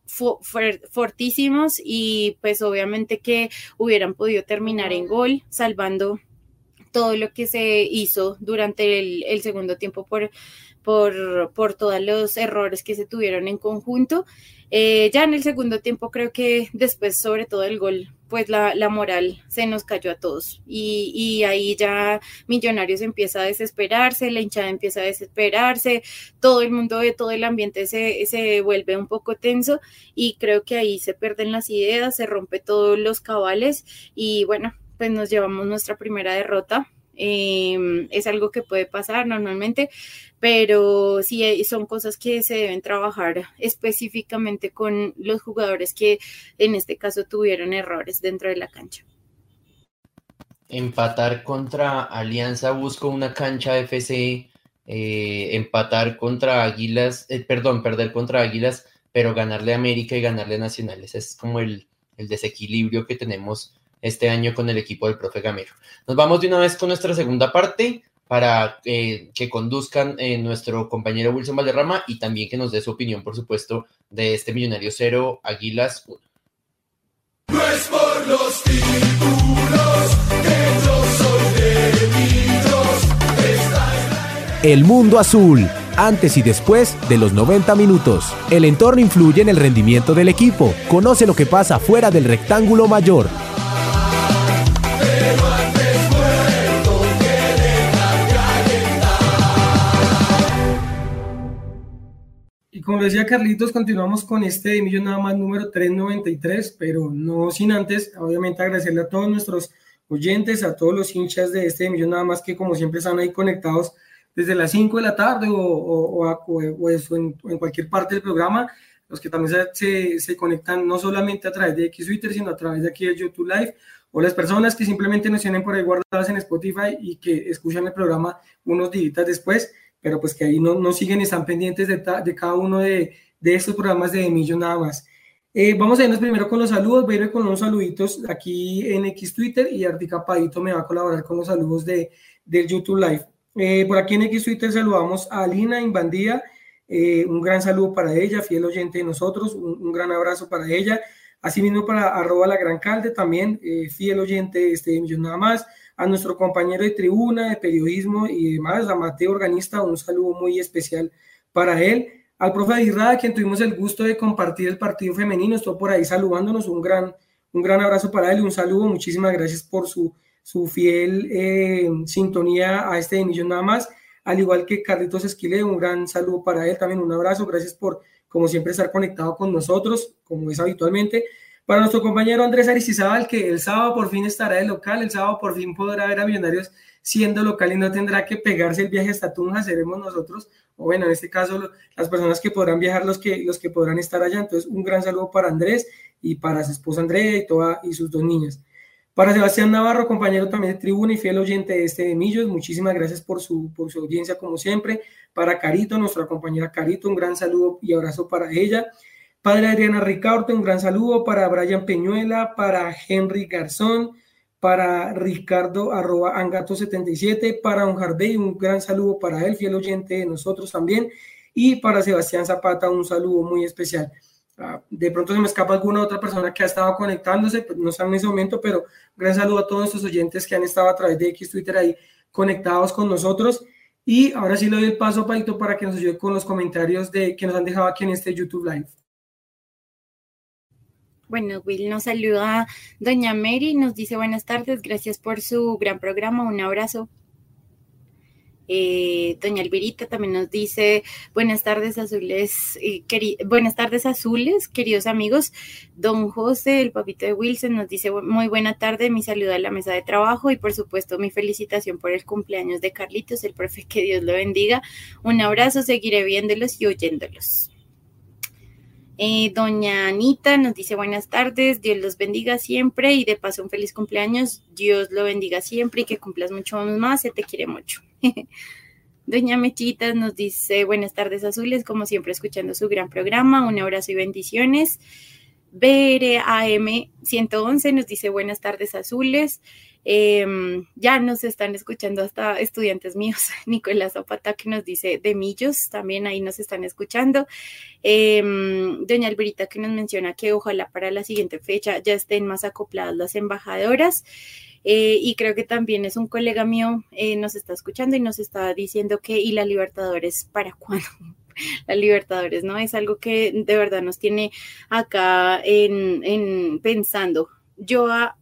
fortísimos y pues obviamente que hubieran podido terminar en gol, salvando todo lo que se hizo durante el, segundo tiempo por, por, por, todos los errores que se tuvieron en conjunto. Eh, ya en el segundo tiempo creo que después, sobre todo el gol pues la, moral se nos cayó a todos y, y, ahí ya Millonarios empieza a desesperarse, la hinchada empieza a desesperarse, todo el mundo de todo el ambiente se, se vuelve un poco tenso y creo que ahí se pierden las ideas, se rompe todos los cabales y bueno, pues nos llevamos nuestra primera derrota eh, es algo que puede pasar normalmente, pero sí eh, son cosas que se deben trabajar específicamente con los jugadores que en este caso tuvieron errores dentro de la cancha. Empatar contra Alianza busco una cancha FC, eh, empatar contra Águilas, eh, perdón, perder contra Águilas, pero ganarle a América y ganarle a Nacionales. Es como el desequilibrio que tenemos este año con el equipo del profe Gamero. Nos vamos de una vez con nuestra segunda parte para eh, que conduzcan eh, nuestro compañero Wilson Valderrama y también que nos dé su opinión, por supuesto, de este Millonario Cero Águilas 1. No es por los títulos que yo soy de El mundo azul, antes y después de los 90 minutos. El entorno influye en el rendimiento del equipo. Conoce lo que pasa fuera del rectángulo mayor. Como decía Carlitos, continuamos con este de Millón nada más número 393, pero no sin antes, obviamente, agradecerle a todos nuestros oyentes, a todos los hinchas de este de Millón nada más que como siempre están ahí conectados desde las 5 de la tarde o, o, o, en, cualquier parte del programa, los que también se, se, conectan no solamente a través de X Twitter, sino a través de aquí de YouTube Live, o las personas que simplemente nos tienen por ahí guardadas en Spotify y que escuchan el programa unos días después pero pues que ahí no, no siguen y están pendientes de, de cada uno de, de, estos programas de Millo nada más. Eh, vamos a irnos primero con los saludos, voy a ir con unos saluditos aquí en X Twitter y Artica Padito me va a colaborar con los saludos de, del YouTube Live. Eh, por aquí en X Twitter saludamos a Alina Invandía, eh, un gran saludo para ella, fiel oyente de nosotros, un, un gran abrazo para ella. Asimismo para arroba la gran calde también, fiel oyente de este Millón Nada Más a nuestro compañero de tribuna, de periodismo y demás, a Mateo Organista, un saludo muy especial para él. Al profe Adirrada, quien tuvimos el gusto de compartir el partido femenino, estuvo por ahí saludándonos, un gran, un gran abrazo para él y un saludo, muchísimas gracias por su, su fiel eh, sintonía a este millón nada más, al igual que Carlitos Esquile, un gran saludo para él, también un abrazo, gracias por, como siempre, estar conectado con nosotros, como es habitualmente. Para nuestro compañero Andrés Aristizábal, que el sábado por fin estará de local, el sábado por fin podrá ver a Millonarios siendo local y no tendrá que pegarse el viaje hasta Tunja, seremos nosotros, o bueno, en este caso las personas que podrán viajar, los que, los que podrán estar allá. Entonces, un gran saludo para Andrés y para su esposa Andrea y, toda, y sus dos niñas. Para Sebastián Navarro, compañero también de tribuna y fiel oyente de este de Millos, muchísimas gracias por su, por su audiencia como siempre. Para Carito, nuestra compañera Carito, un gran saludo y abrazo para ella. Padre Adriana Ricardo, un gran saludo para Brian Peñuela, para Henry Garzón, para Ricardo arroba Angato77, para un Harvey, un gran saludo para él, fiel oyente de nosotros también, y para Sebastián Zapata, un saludo muy especial. Ah, de pronto se me escapa alguna otra persona que ha estado conectándose, pues no está en ese momento, pero gran saludo a todos estos oyentes que han estado a través de X Twitter ahí conectados con nosotros. Y ahora sí le doy el paso a Paito para que nos ayude con los comentarios de, que nos han dejado aquí en este YouTube Live. Bueno, Will nos saluda Doña Mary, nos dice buenas tardes, gracias por su gran programa, un abrazo. Eh, Doña Alberita también nos dice buenas tardes azules, eh, buenas tardes azules, queridos amigos. Don José, el papito de Wilson, nos dice muy buena tarde, mi saludo a la mesa de trabajo y por supuesto mi felicitación por el cumpleaños de Carlitos, el profe, que Dios lo bendiga. Un abrazo, seguiré viéndolos y oyéndolos. Eh, doña Anita nos dice buenas tardes, Dios los bendiga siempre y de paso un feliz cumpleaños, Dios lo bendiga siempre y que cumplas mucho más, se te quiere mucho. Doña Mechitas nos dice buenas tardes azules, como siempre escuchando su gran programa, un abrazo y bendiciones. BRAM 111 nos dice buenas tardes azules. Em, ya nos están escuchando hasta estudiantes míos. Nicolás Zapata que nos dice de Millos, también ahí nos están escuchando. Em, doña Alberita que nos menciona que ojalá para la siguiente fecha ya estén más acopladas las embajadoras. Eh, y creo que también es un colega mío, eh, nos está escuchando y nos está diciendo que, ¿y la Libertadores para cuándo? la Libertadores, ¿no? Es algo que de verdad nos tiene acá en, en pensando Joa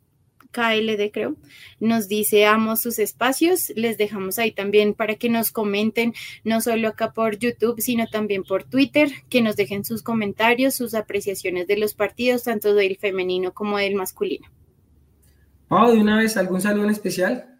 KLD, creo, nos dice amo sus espacios. Les dejamos ahí también para que nos comenten, no solo acá por YouTube, sino también por Twitter, que nos dejen sus comentarios, sus apreciaciones de los partidos, tanto del femenino como del masculino. Pau, de una vez, ¿algún saludo en especial?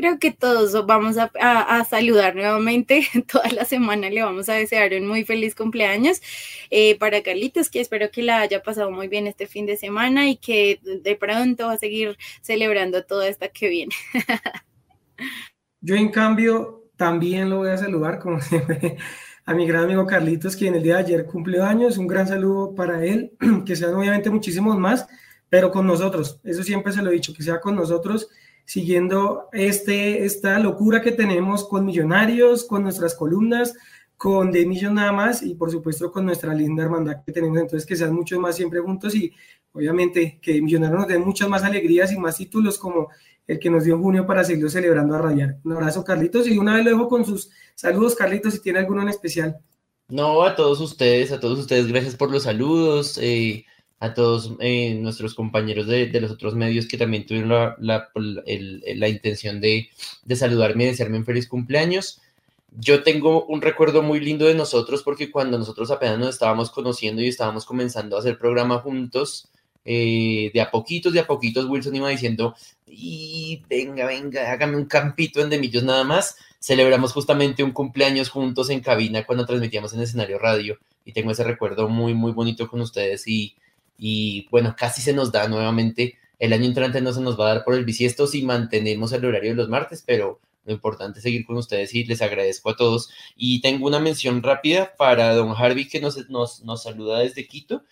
Creo que todos vamos a, saludar nuevamente. Toda la semana le vamos a desear un muy feliz cumpleaños eh, para Carlitos, que espero que la haya pasado muy bien este fin de semana y que de pronto va a seguir celebrando toda esta que viene. Yo, en cambio, también lo voy a saludar, como siempre, a mi gran amigo Carlitos, quien el día de ayer cumplió años. Un gran saludo para él, que sean obviamente muchísimos más, pero con nosotros. Eso siempre se lo he dicho, que sea con nosotros siguiendo este, esta locura que tenemos con Millonarios, con nuestras columnas, con De Millón nada más y por supuesto con nuestra linda hermandad que tenemos. Entonces que sean muchos más siempre juntos y obviamente que Millonarios nos den muchas más alegrías y más títulos como el que nos dio en junio para seguirlo celebrando a rayar. Un abrazo Carlitos y una vez lo dejo con sus saludos Carlitos si tiene alguno en especial. No, a todos ustedes, a todos ustedes, gracias por los saludos. Eh, a todos eh, nuestros compañeros de, los otros medios que también tuvieron la, intención de, de, saludarme y desearme un feliz cumpleaños. Yo tengo un recuerdo muy lindo de nosotros porque cuando nosotros apenas nos estábamos conociendo y estábamos comenzando a hacer programa juntos, eh, de a poquitos, de a poquitos, Wilson iba diciendo, y venga, venga, hágame un campito en Demillos nada más. Celebramos justamente un cumpleaños juntos en cabina cuando transmitíamos en escenario radio y tengo ese recuerdo muy, muy bonito con ustedes y y bueno, casi se nos da nuevamente. El año entrante no se nos va a dar por el bisiesto si mantenemos el horario de los martes, pero lo importante es seguir con ustedes y les agradezco a todos. Y tengo una mención rápida para don Harvey que nos, nos, nos saluda desde Quito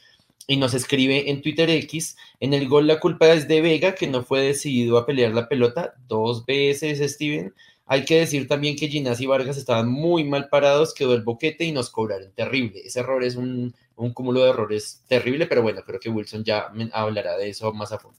y nos escribe en Twitter X, en el gol la culpa es de Vega, que no fue decidido a pelear la pelota dos veces, Steven. Hay que decir también que Ginás y Vargas estaban muy mal parados, quedó el boquete y nos cobraron. Terrible. Ese error es un un cúmulo de errores terrible, pero bueno, creo que Wilson ya hablará de eso más a fondo.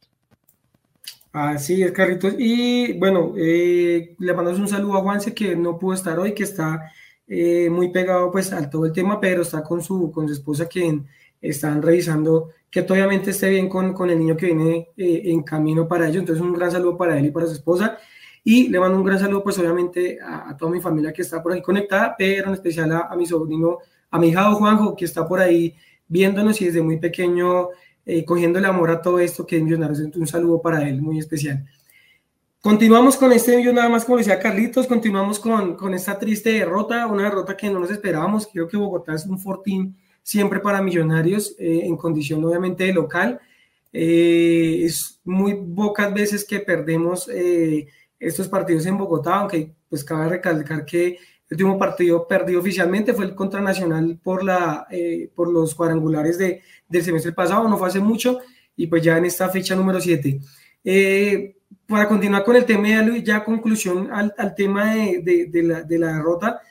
Así es, Carlitos. Y bueno, eh, le mandamos un saludo a Juanse que no pudo estar hoy, que está eh, muy pegado pues al todo el tema, pero está con su, con su esposa quien están revisando que obviamente esté bien con, con el niño que viene eh, en camino para ello. Entonces un gran saludo para él y para su esposa. Y le mando un gran saludo pues obviamente a, toda mi familia que está por ahí conectada, pero en especial a, a mi sobrino a mi hija Juanjo, que está por ahí viéndonos y desde muy pequeño eh, cogiendo el amor a todo esto que es Millonarios. Un saludo para él muy especial. Continuamos con este video, nada más como decía Carlitos, continuamos con, con esta triste derrota, una derrota que no nos esperábamos. Creo que Bogotá es un fortín siempre para Millonarios, eh, en condición obviamente de local. Eh, es muy pocas veces que perdemos estos partidos en Bogotá, aunque pues cabe recalcar que el último partido perdido oficialmente fue el contra Nacional por, la, eh, por los cuadrangulares de, del semestre pasado, no fue hace mucho, y pues ya en esta fecha número 7. Eh, para continuar con el tema ya conclusión al, al tema de, de, la, de, la, derrota,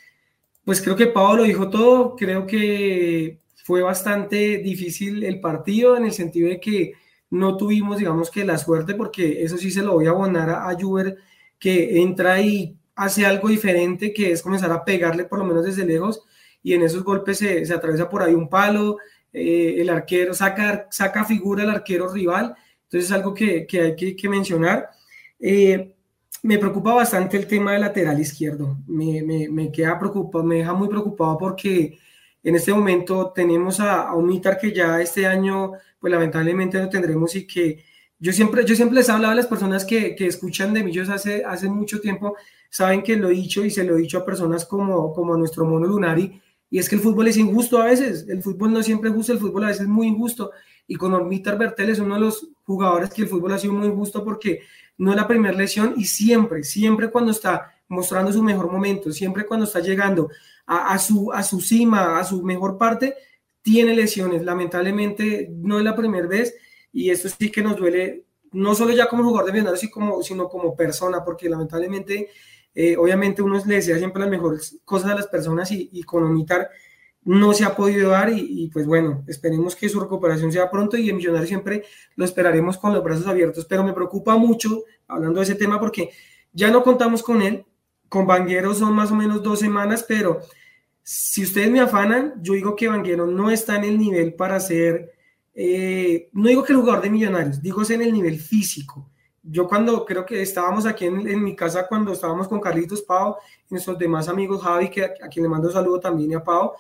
pues creo que Pablo dijo todo, creo que fue bastante difícil el partido en el sentido de que no tuvimos, digamos que la suerte, porque eso sí se lo voy a abonar a, a Juber, que entra y hace algo diferente que es comenzar a pegarle por lo menos desde lejos y en esos golpes se, se atraviesa por ahí un palo, eh, el arquero saca, saca figura el arquero rival, entonces es algo que, que hay que, que mencionar. Eh, me preocupa bastante el tema del lateral izquierdo, me, me, me, queda preocupado, me deja muy preocupado porque en este momento tenemos a, a un Mitar que ya este año pues lamentablemente no tendremos y que yo siempre, yo siempre les he hablado a las personas que, que escuchan de Millos hace, hace mucho tiempo, saben que lo he dicho y se lo he dicho a personas como, como nuestro mono Lunari, y es que el fútbol es injusto a veces, el fútbol no siempre es justo, el fútbol a veces es muy injusto, y con Ormitar Bertel es uno de los jugadores que el fútbol ha sido muy injusto porque no es la primera lesión y siempre, siempre cuando está mostrando su mejor momento, siempre cuando está llegando a, a, su, a su cima, a su mejor parte, tiene lesiones. Lamentablemente no es la primera vez y eso sí que nos duele, no solo ya como jugador de Millonarios, sino como, sino como persona, porque lamentablemente, eh, obviamente uno le desea siempre las mejores cosas a las personas y, y con Omitar no se ha podido dar y, pues bueno, esperemos que su recuperación sea pronto y el Millonario siempre lo esperaremos con los brazos abiertos, pero me preocupa mucho hablando de ese tema porque ya no contamos con él, con Vanguero son más o menos dos semanas, pero si ustedes me afanan, yo digo que Vanguero no está en el nivel para ser eh, no digo que el jugador de Millonarios, digo en el nivel físico. Yo cuando creo que estábamos aquí en, mi casa, cuando estábamos con Carlitos Pau y nuestros demás amigos, Javi, que a, quien le mando saludo también y a Pau,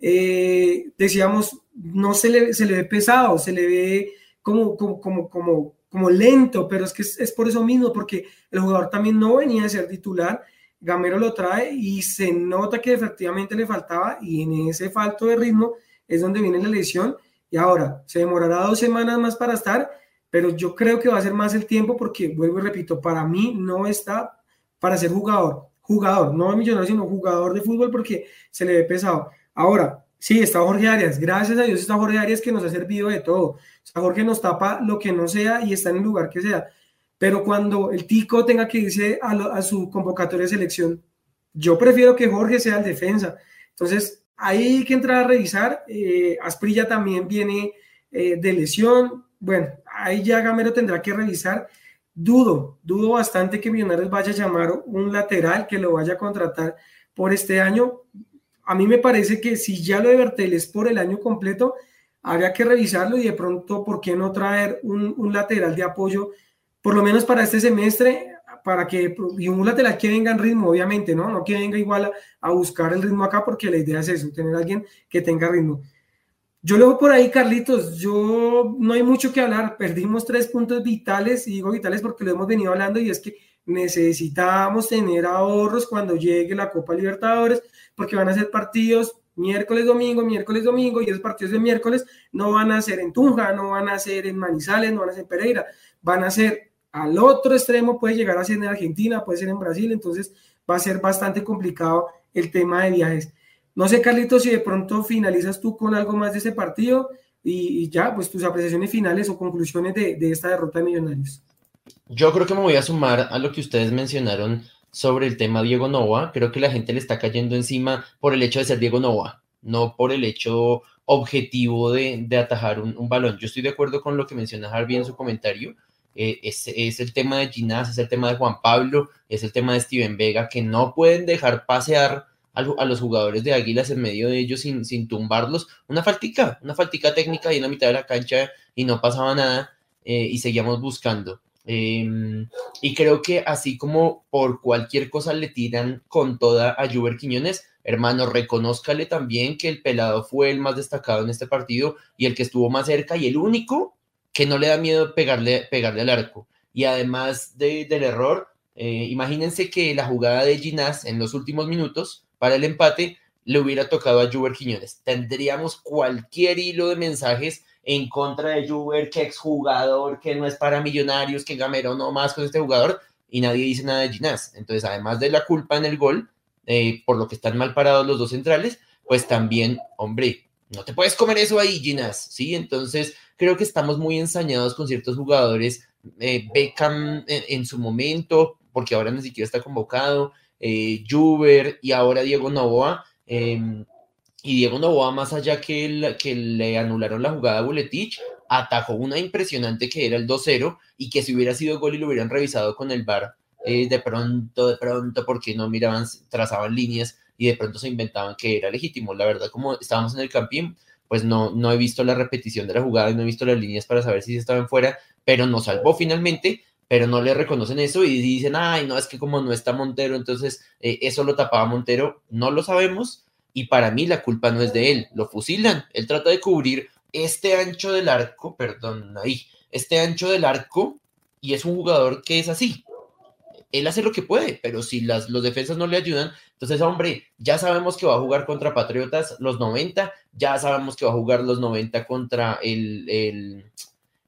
eh, decíamos, no se le, se le ve pesado, se le ve como, como, como, como, lento, pero es que es, por eso mismo, porque el jugador también no venía a ser titular, Gamero lo trae y se nota que efectivamente le faltaba y en ese falto de ritmo es donde viene la lesión y ahora se demorará dos semanas más para estar, pero yo creo que va a ser más el tiempo porque, vuelvo y repito, para mí no está para ser jugador, jugador, no millonario, sino jugador de fútbol porque se le ve pesado. Ahora, sí, está Jorge Arias, gracias a Dios está Jorge Arias que nos ha servido de todo. O sea, Jorge nos tapa lo que no sea y está en el lugar que sea. Pero cuando el Tico tenga que irse a, a su convocatoria de selección, yo prefiero que Jorge sea el defensa. Entonces, Ahí hay que entrar a revisar. Eh, Asprilla también viene eh, de lesión. Bueno, ahí ya Gamero tendrá que revisar. Dudo, dudo bastante que Millonarios vaya a llamar un lateral que lo vaya a contratar por este año. A mí me parece que si ya lo de Bertel es por el año completo, habría que revisarlo y de pronto, ¿por qué no traer un, un lateral de apoyo, por lo menos para este semestre? Para que, y un lateral que venga en ritmo, obviamente, ¿no? No que venga igual a, buscar el ritmo acá, porque la idea es eso, tener a alguien que tenga ritmo. Yo luego por ahí, Carlitos, yo no hay mucho que hablar, perdimos tres puntos vitales, y digo vitales porque lo hemos venido hablando, y es que necesitamos tener ahorros cuando llegue la Copa Libertadores, porque van a ser partidos miércoles, domingo, miércoles, domingo, y esos partidos de miércoles no van a ser en Tunja, no van a ser en Manizales, no van a ser en Pereira, van a ser al otro extremo puede llegar a ser en Argentina, puede ser en Brasil, entonces va a ser bastante complicado el tema de viajes. No sé, Carlitos, si de pronto finalizas tú con algo más de ese partido y, ya, pues tus apreciaciones finales o conclusiones de, de, esta derrota de Millonarios. Yo creo que me voy a sumar a lo que ustedes mencionaron sobre el tema Diego Nova. Creo que la gente le está cayendo encima por el hecho de ser Diego Nova, no por el hecho objetivo de, de atajar un, un, balón. Yo estoy de acuerdo con lo que menciona Harvey en su comentario. Eh, es, el tema de Ginás, es el tema de Juan Pablo, es el tema de Steven Vega, que no pueden dejar pasear a, los jugadores de Águilas en medio de ellos sin, sin, tumbarlos. Una faltica, una faltica técnica ahí en la mitad de la cancha y no pasaba nada eh, y seguíamos buscando. Eh, y creo que así como por cualquier cosa le tiran con toda a Juber Quiñones, hermano, reconózcale también que el pelado fue el más destacado en este partido y el que estuvo más cerca y el único que no le da miedo pegarle, pegarle al arco. Y además de, del error, eh, imagínense que la jugada de Ginás en los últimos minutos para el empate le hubiera tocado a Juber Quiñones. Tendríamos cualquier hilo de mensajes en contra de Juber, que exjugador, que no es para millonarios, que Gamero no más con este jugador, y nadie dice nada de Ginás. Entonces, además de la culpa en el gol, eh, por lo que están mal parados los dos centrales, pues también, hombre, no te puedes comer eso ahí, Ginás, ¿sí? Entonces, creo que estamos muy ensañados con ciertos jugadores. Eh, Beckham en, su momento, porque ahora ni siquiera está convocado, eh, Juber y ahora Diego Novoa. Eh, y Diego Novoa, más allá que, que le anularon la jugada a Buletich, atajó una impresionante que era el 2-0 y que si hubiera sido gol y lo hubieran revisado con el VAR, eh, de pronto, de pronto, porque no miraban, trazaban líneas y de pronto se inventaban que era legítimo. La verdad, como estábamos en el campín, pues no, no he visto la repetición de la jugada y no he visto las líneas para saber si estaban fuera, pero nos salvó finalmente, pero no le reconocen eso y dicen, ay, no, es que como no está Montero, entonces eh, eso lo tapaba Montero, no lo sabemos y para mí la culpa no es de él, lo fusilan, él trata de cubrir este ancho del arco, perdón, ahí, este ancho del arco y es un jugador que es así, él hace lo que puede, pero si las, los defensas no le ayudan, entonces, hombre, ya sabemos que va a jugar contra Patriotas los 90, ya sabemos que va a jugar los 90 contra el, el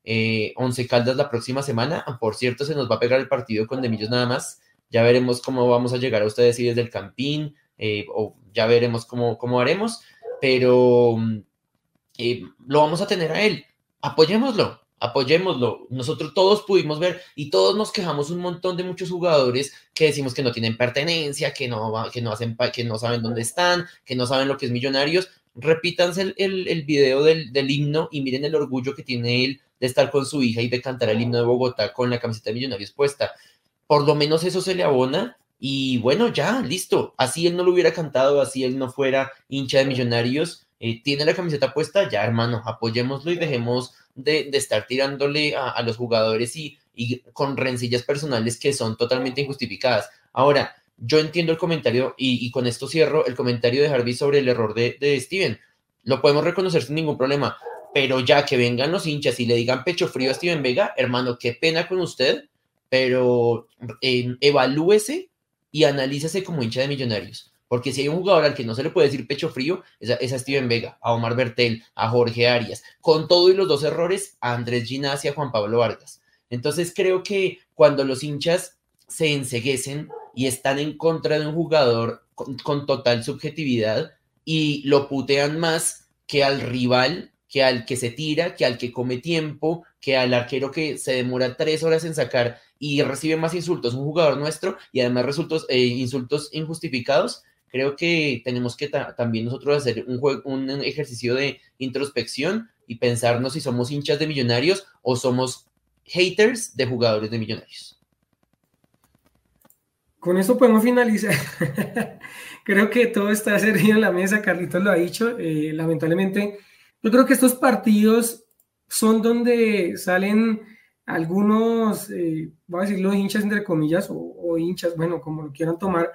eh, Once Caldas la próxima semana. Por cierto, se nos va a pegar el partido con Demillos nada más. Ya veremos cómo vamos a llegar a ustedes y desde el Campín, eh, o ya veremos cómo, cómo haremos, pero eh, lo vamos a tener a él. Apoyémoslo, apoyémoslo. Nosotros todos pudimos ver y todos nos quejamos un montón de muchos jugadores que decimos que no tienen pertenencia, que no, que no, hacen, que no saben dónde están, que no saben lo que es Millonarios. Repítanse el, el, video del, del, himno y miren el orgullo que tiene él de estar con su hija y de cantar el himno de Bogotá con la camiseta de Millonarios puesta. Por lo menos eso se le abona y bueno, ya, listo. Así él no lo hubiera cantado, así él no fuera hincha de Millonarios, eh, tiene la camiseta puesta, ya hermano, apoyémoslo y dejemos de, de estar tirándole a, a los jugadores y, y con rencillas personales que son totalmente injustificadas. Ahora, yo entiendo el comentario y, y, con esto cierro el comentario de Harvey sobre el error de, de, Steven. Lo podemos reconocer sin ningún problema, pero ya que vengan los hinchas y le digan pecho frío a Steven Vega, hermano, qué pena con usted, pero eh, evalúese y analícese como hincha de millonarios. Porque si hay un jugador al que no se le puede decir pecho frío, es a, es Steven Vega, a Omar Bertel, a Jorge Arias, con todo y los dos errores, a Andrés Ginás y a Juan Pablo Vargas. Entonces creo que cuando los hinchas se enseguecen y están en contra de un jugador con, con, total subjetividad y lo putean más que al rival, que al que se tira, que al que come tiempo, que al arquero que se demora tres horas en sacar y recibe más insultos, un jugador nuestro y además resultos, eh, insultos injustificados, creo que tenemos que ta también nosotros hacer un ejercicio de introspección y pensarnos si somos hinchas de millonarios o somos haters de jugadores de millonarios. Con esto podemos finalizar. creo que todo está servido en la mesa, Carlitos lo ha dicho. Eh, lamentablemente, yo creo que estos partidos son donde salen algunos, eh, voy a decir los hinchas entre comillas, o, o, hinchas, bueno, como lo quieran tomar,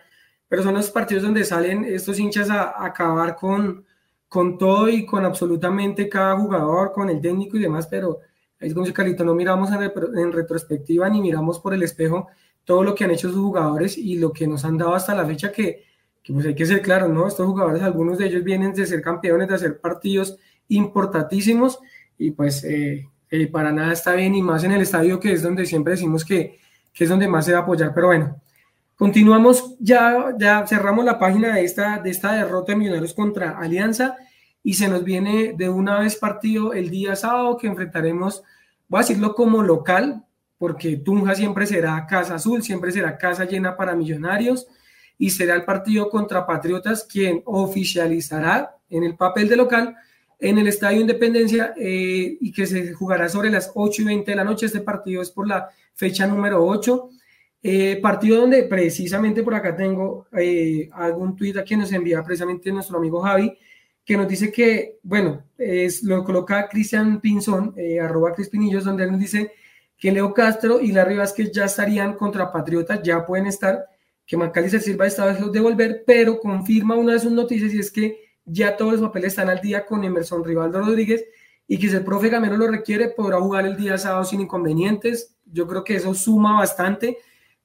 pero son los partidos donde salen estos hinchas a, a, acabar con, con todo y con absolutamente cada jugador, con el técnico y demás, pero es como si Carlito, no miramos en, en, retrospectiva ni miramos por el espejo todo lo que han hecho sus jugadores y lo que nos han dado hasta la fecha que, que pues hay que ser claros, ¿no? Estos jugadores, algunos de ellos vienen de ser campeones, de hacer partidos importantísimos y pues eh, eh, para nada está bien y más en el estadio que es donde siempre decimos que, que es donde más se va a apoyar, pero bueno, continuamos, ya, ya cerramos la página de esta, de esta derrota de Millonarios contra Alianza y se nos viene de una vez partido el día sábado que enfrentaremos, voy a decirlo como local, porque Tunja siempre será casa azul, siempre será casa llena para Millonarios y será el partido contra Patriotas quien oficializará en el papel de local en el Estadio Independencia eh, y que se jugará sobre las 8 y 20 de la noche. Este partido es por la fecha número 8. Eh, partido donde precisamente por acá tengo eh, algún tuit que nos envía precisamente nuestro amigo Javi, que nos dice que, bueno, es, lo coloca Cristian Pinzón, eh, arroba Crispinillos, donde él nos dice que Leo Castro y Larry Vázquez ya estarían contra Patriotas, ya pueden estar, que Macalister Silva está de volver, pero confirma una de sus noticias y es que ya todos los papeles están al día con Emerson Rivaldo Rodríguez y que si el profe Gamero lo requiere, podrá jugar el día sábado sin inconvenientes. Yo creo que eso suma bastante,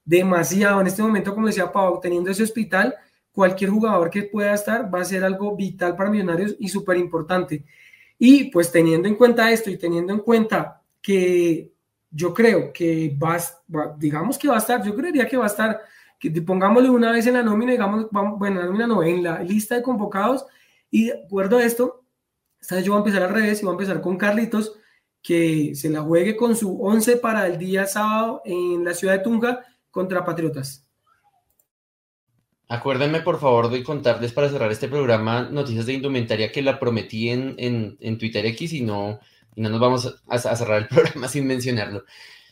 demasiado. En este momento, como decía Pau, teniendo ese hospital, cualquier jugador que pueda estar va a ser algo vital para Millonarios y súper importante. Y pues teniendo en cuenta esto y teniendo en cuenta que yo creo que va, digamos que va a estar, yo creería que va a estar, que pongámosle una vez en la nómina, digamos, bueno, la nómina en la lista de convocados, y de acuerdo a esto, esta vez yo voy a empezar al revés y voy a empezar con Carlitos, que se la juegue con su 11 para el día sábado en la ciudad de Tunja contra Patriotas. Acuérdenme, por favor, de contarles para cerrar este programa noticias de indumentaria que la prometí en, en, en Twitter X y no, no nos vamos a, cerrar el programa sin mencionarlo.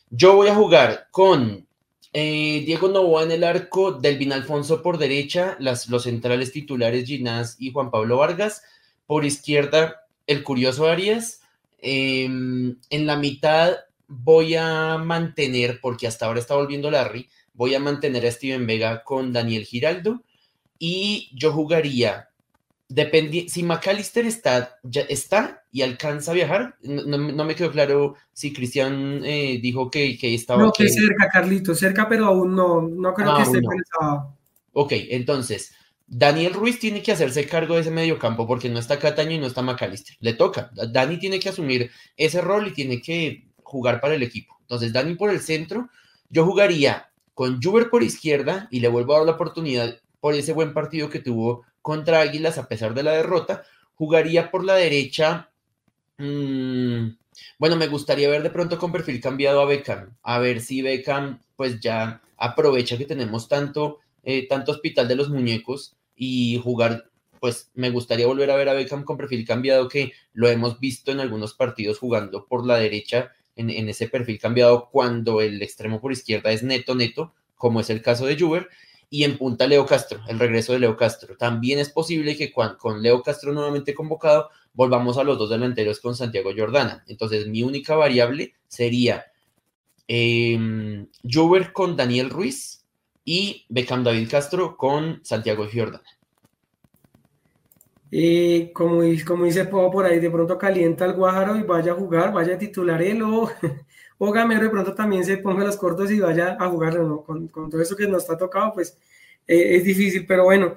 Yo voy a jugar con eh, Diego Novoa en el arco, Delvin Alfonso por derecha, los centrales titulares Ginás y Juan Pablo Vargas. Por izquierda, el curioso Arias. Eh, en la mitad voy a mantener, porque hasta ahora está volviendo Larry, voy a mantener a Steven Vega con Daniel Giraldo. Y yo jugaría, si McAllister está, ya está y alcanza a viajar, no, no, me quedó claro si Cristian eh, dijo que, que estaba... No, que cerca, Carlito, cerca, pero aún no, no creo ah, que esté no. pensado. Ok, entonces, Daniel Ruiz tiene que hacerse cargo de ese medio campo porque no está Cataño y no está McAllister. Le toca. Dani tiene que asumir ese rol y tiene que jugar para el equipo. Entonces, Dani por el centro, yo jugaría con Juber por izquierda y le vuelvo a dar la oportunidad por ese buen partido que tuvo contra Águilas a pesar de la derrota. Jugaría por la derecha Mm, bueno, me gustaría ver de pronto con perfil cambiado a Beckham, a ver si Beckham pues ya aprovecha que tenemos tanto, eh, tanto hospital de los muñecos y jugar, pues me gustaría volver a ver a Beckham con perfil cambiado que lo hemos visto en algunos partidos jugando por la derecha en, ese perfil cambiado cuando el extremo por izquierda es neto neto, como es el caso de Juber. y en punta Leo Castro, el regreso de Leo Castro. También es posible que con Leo Castro nuevamente convocado volvamos a los dos delanteros con Santiago Jordana. Entonces mi única variable sería eh, con Daniel Ruiz y Beckham David Castro con Santiago Jordana. Eh, como, dice Pau por ahí, de pronto calienta el Guájaro y vaya a jugar, vaya a titular o, o Gamero de pronto también se ponga los cortos y vaya a jugar, ¿no? con, todo eso que nos está tocado, pues eh, es difícil, pero bueno,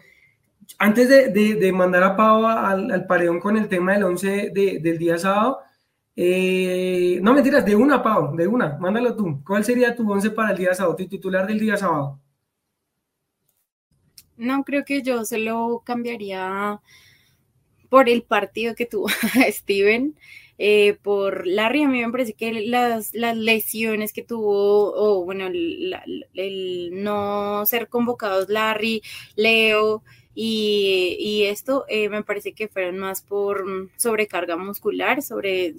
antes de, mandar a Pau al, al, con el tema del 11 del día sábado, eh, no mentiras, de una, Pau, de una, mándalo tú. ¿Cuál sería tu 11 para el día sábado, tu titular del día sábado? No, creo que yo se lo cambiaría por el partido que tuvo Steven. Eh, por Larry, a mí me parece que las, las lesiones que tuvo, o bueno, el no ser convocados Larry, Leo, y, esto eh, me parece que fueron más por sobrecarga muscular, sobre,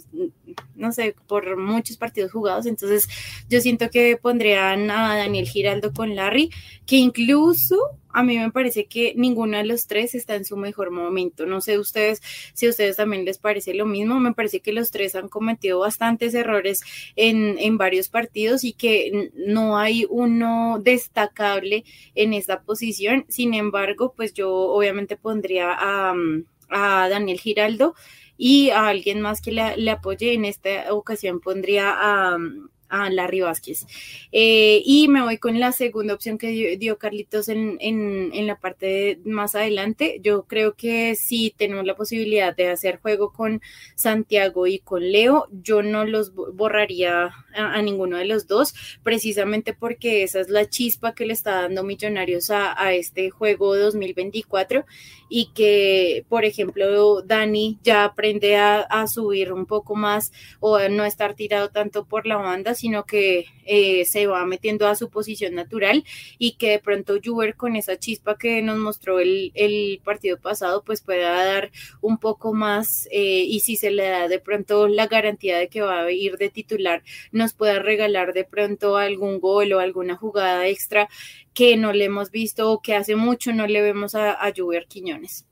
no sé, por muchos partidos jugados. Entonces yo siento que pondrían a Daniel Giraldo con Larry, que incluso a mí me parece que ninguno de los tres está en su mejor momento. No sé ustedes si a ustedes también les parece lo mismo. Me parece que los tres han cometido bastantes errores en, en varios partidos y que no hay uno destacable en esta posición. Sin embargo, pues yo obviamente pondría a, a Daniel Giraldo y a alguien más que le, le apoye. En esta ocasión pondría a a Larry Vázquez. Eh, y me voy con la segunda opción que dio, Carlitos en, en, la parte más adelante. Yo creo que si tenemos la posibilidad de hacer juego con Santiago y con Leo. Yo no los borraría a, ninguno de los dos, precisamente porque esa es la chispa que le está dando Millonarios a, a este juego 2024 y que, por ejemplo, Dani ya aprende a, a subir un poco más o a no estar tirado tanto por la banda, sino que eh, se va metiendo a su posición natural y que de pronto Juber con esa chispa que nos mostró el, el partido pasado, pues pueda dar un poco más eh, y si se le da de pronto la garantía de que va a ir de titular, nos pueda regalar de pronto algún gol o alguna jugada extra que no le hemos visto o que hace mucho no le vemos a, a Quiñones.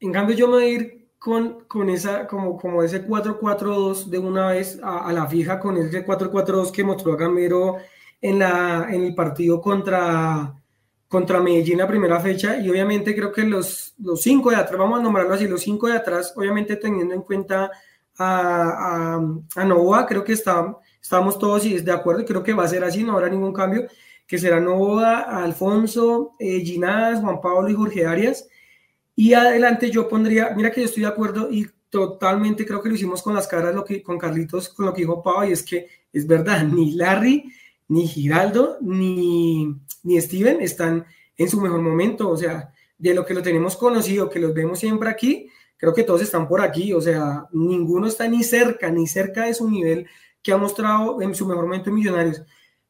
En cambio, yo me voy a ir con, con esa, como, como ese 4-4-2 de una vez a, la fija, con ese 4-4-2 que mostró Gamero en, la, en el partido contra, contra Medellín la primera fecha. Y obviamente creo que los, los cinco de atrás, vamos a nombrarlo así, los cinco de atrás, obviamente teniendo en cuenta a, a, a Novoa, creo que está, estamos todos de acuerdo, creo que va a ser así, no habrá ningún cambio, que será Novoa, Alfonso, eh, Ginás, Juan Pablo y Jorge Arias y adelante yo pondría, mira que yo estoy de acuerdo y totalmente creo que lo hicimos con las caras, lo que, con Carlitos, con lo que dijo Pau, y es que es verdad, ni Larry, ni Giraldo, ni, ni Steven están en su mejor momento, o sea, de lo que lo tenemos conocido, que los vemos siempre aquí, creo que todos están por aquí, o sea, ninguno está ni cerca, ni cerca de su nivel que ha mostrado en su mejor momento en Millonarios.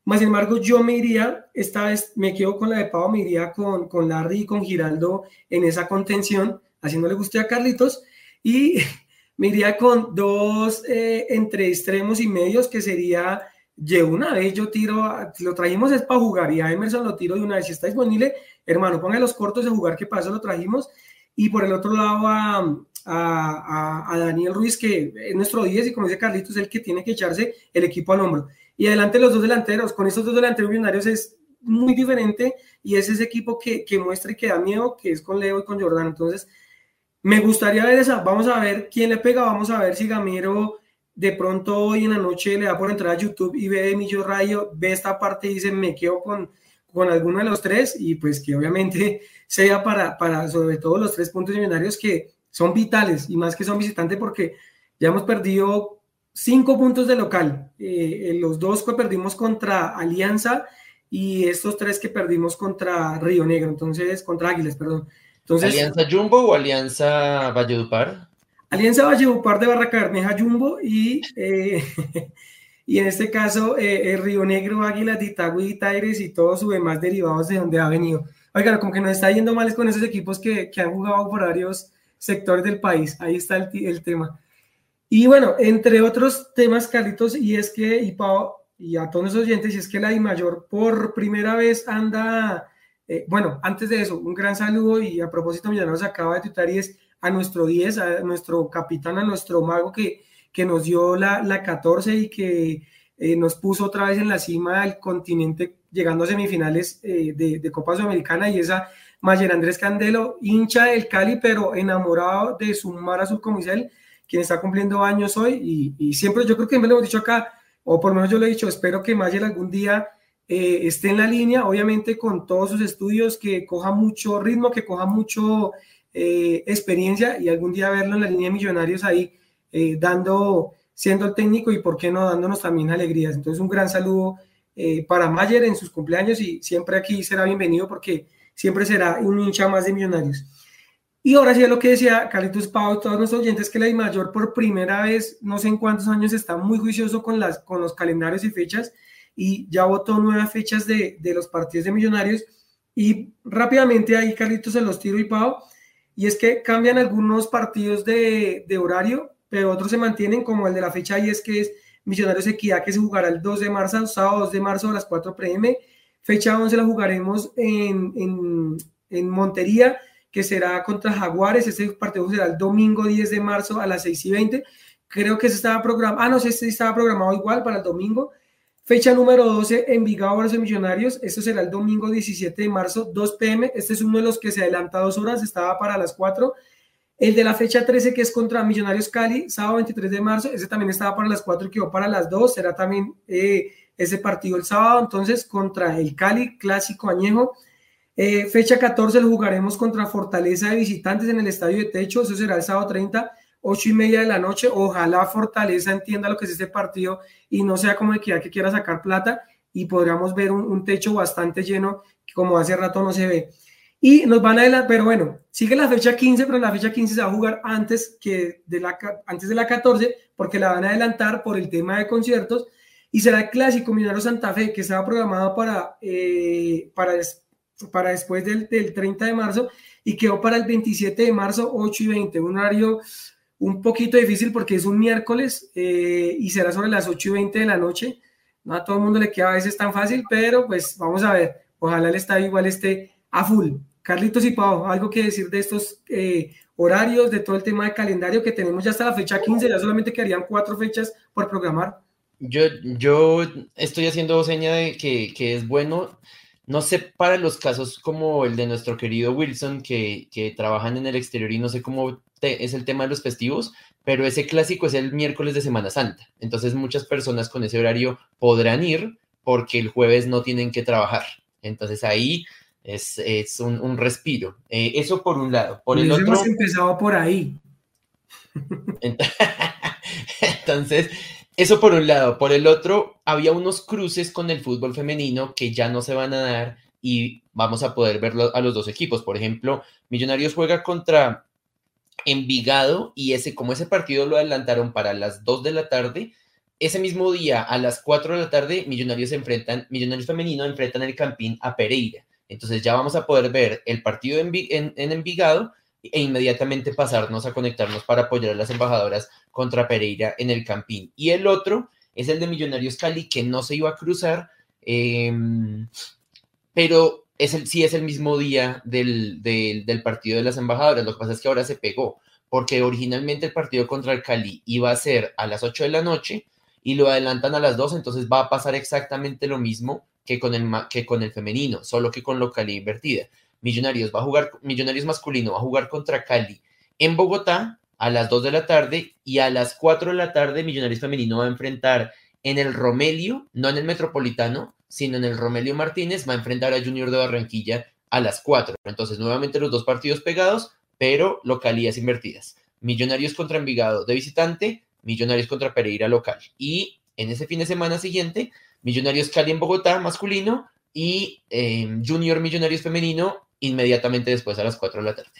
Más sin embargo, yo me iría, esta vez me quedo con la de Pau, me iría con, con Larry y con Giraldo en esa contención, haciéndole gusto a Carlitos, y me iría con dos eh, entre extremos y medios, que sería, de una vez yo tiro, lo trajimos es para jugar, y a Emerson lo tiro de una vez, si está disponible, hermano, ponga los cortos de jugar, que eso lo trajimos, y por el otro lado a, a, a Daniel Ruiz, que es nuestro 10, y como dice Carlitos, es el que tiene que echarse el equipo al hombro. Y adelante los dos delanteros, con estos dos delanteros millonarios es muy diferente y es ese equipo que, que muestra y que da miedo, que es con Leo y con Jordán. Entonces, me gustaría ver esa, vamos a ver quién le pega, vamos a ver si Gamero de pronto hoy en la noche le da por entrar a YouTube y ve Millo Rayo, ve esta parte y dice, me quedo con, con alguno de los tres y pues que obviamente sea para, para sobre todo los tres puntos millonarios que son vitales y más que son visitantes porque ya hemos perdido cinco puntos de local. Eh, los dos que perdimos contra Alianza y estos tres que perdimos contra Río Negro, entonces, contra Águilas, perdón. Entonces, ¿Alianza Jumbo o Alianza Valledupar? Alianza Valledupar de Barraca Bermeja Jumbo y, eh, y en este caso eh, Río Negro, Águilas, Itagüí, Taires y todos sus demás derivados de donde ha venido. Oigan, como que nos está yendo mal con esos equipos que, que han jugado por varios sectores del país. Ahí está el, el tema. Y bueno, entre otros temas, Carlitos, y es que, y Pau, y a todos los oyentes, y es que la mayor por primera vez anda, eh, bueno, antes de eso, un gran saludo y a propósito, Millonarios acaba de tutar y es a nuestro 10, a nuestro capitán, a nuestro mago que, que nos dio la, la 14 y que eh, nos puso otra vez en la cima del continente, llegando a semifinales eh, de, Copa Sudamericana y esa Mayer Andrés Candelo, hincha del Cali, pero enamorado de su Mara Subcomisal, quien está cumpliendo años hoy y, siempre yo creo que me lo hemos dicho acá, o por lo menos yo lo he dicho, espero que Mayer algún día eh, esté en la línea, obviamente con todos sus estudios, que coja mucho ritmo, que coja mucho eh, experiencia y algún día verlo en la línea de Millonarios ahí eh, dando, siendo el técnico y por qué no dándonos también alegrías. Entonces un gran saludo para Mayer en sus cumpleaños y siempre aquí será bienvenido porque siempre será un hincha más de Millonarios. Y ahora sí es lo que decía Carlitos Pau, todos nuestros oyentes, que la mayor por primera vez, no sé en cuántos años, está muy juicioso con, las, con los calendarios y fechas y ya votó nueve fechas de, de los partidos de Millonarios. Y rápidamente ahí, Carlitos, se los tiro y Pau, y es que cambian algunos partidos de, de, horario, pero otros se mantienen como el de la fecha y es que es Millonarios Equidad que se jugará el 2 de marzo, sábado 2 de marzo a las 4 pm. Fecha 11 la jugaremos en, en, en Montería, que será contra Jaguares. Este partido será el domingo 10 de marzo a las 6 y 20. Creo que se estaba programado, ah, no sé si estaba programado igual para el domingo. Fecha número 12, Envigado versus Millonarios. Esto será el domingo 17 de marzo, 2 pm. Este es uno de los que se adelanta dos horas, estaba para las 4. El de la fecha 13, que es contra Millonarios Cali, sábado 23 de marzo, ese también estaba para las 4 y quedó para las 2. Será también eh, ese partido el sábado, entonces, contra el Cali, clásico añejo. Eh, fecha 14 lo jugaremos contra Fortaleza de Visitantes en el Estadio de Techo, eso será el sábado 30 ocho y media de la noche. Ojalá Fortaleza entienda lo que es este partido y no sea como equidad que quiera sacar plata y podríamos ver un, un, techo bastante lleno, como hace rato no se ve. Y nos van a adelantar, pero bueno, sigue la fecha 15, pero la fecha 15 se va a jugar antes, que de la, antes de la 14, porque la van a adelantar por el tema de conciertos. Y será el clásico Minero Santa Fe, que estaba programado para, eh, para, para después del, del 30 de marzo y quedó para el 27 de marzo, 8 y 20, un horario un poquito difícil porque es un miércoles eh, y será sobre las 8 y 20 de la noche. No a todo el mundo le queda a veces tan fácil, pero pues vamos a ver. Ojalá el estadio igual esté a full. Carlitos y Pau, algo que decir de estos eh, horarios, de todo el tema de calendario que tenemos ya hasta la fecha 15, ya solamente quedarían cuatro fechas por programar. Yo, yo estoy haciendo seña de que, que es bueno no sé para los casos como el de nuestro querido Wilson, que, que trabajan en el exterior y no sé cómo te, es el tema de los festivos, pero ese clásico es el miércoles de Semana Santa. Entonces muchas personas con ese horario podrán ir porque el jueves no tienen que trabajar. Entonces ahí es, es un, un, respiro. Eh, eso por un lado. Por el otro... Hemos empezado por ahí. Entonces, eso por un lado. Por el otro, había unos cruces con el fútbol femenino que ya no se van a dar y vamos a poder verlo a los dos equipos. Por ejemplo, Millonarios juega contra Envigado y ese, como ese partido lo adelantaron para las 2 de la tarde, ese mismo día a las 4 de la tarde, Millonarios enfrentan, Millonarios femenino enfrentan el Campín a Pereira. Entonces ya vamos a poder ver el partido en, en, en Envigado e inmediatamente pasarnos a conectarnos para apoyar a las embajadoras contra Pereira en el Campín. Y el otro es el de Millonarios Cali, que no se iba a cruzar, eh, pero es el, sí es el mismo día del, del, del, partido de las embajadoras. Lo que pasa es que ahora se pegó, porque originalmente el partido contra el Cali iba a ser a las 8 de la noche y lo adelantan a las 2, entonces va a pasar exactamente lo mismo que con el, que con el femenino, solo que con localidad invertida. Millonarios va a jugar, Millonarios masculino va a jugar contra Cali en Bogotá a las 2 de la tarde y a las 4 de la tarde Millonarios femenino va a enfrentar en el Romelio, no en el Metropolitano, sino en el Romelio Martínez, va a enfrentar a Junior de Barranquilla a las 4. Entonces, nuevamente los dos partidos pegados, pero localías invertidas. Millonarios contra Envigado de visitante, Millonarios contra Pereira local. Y en ese fin de semana siguiente, Millonarios Cali en Bogotá masculino y eh, Junior Millonarios femenino inmediatamente después a las 4 de la tarde.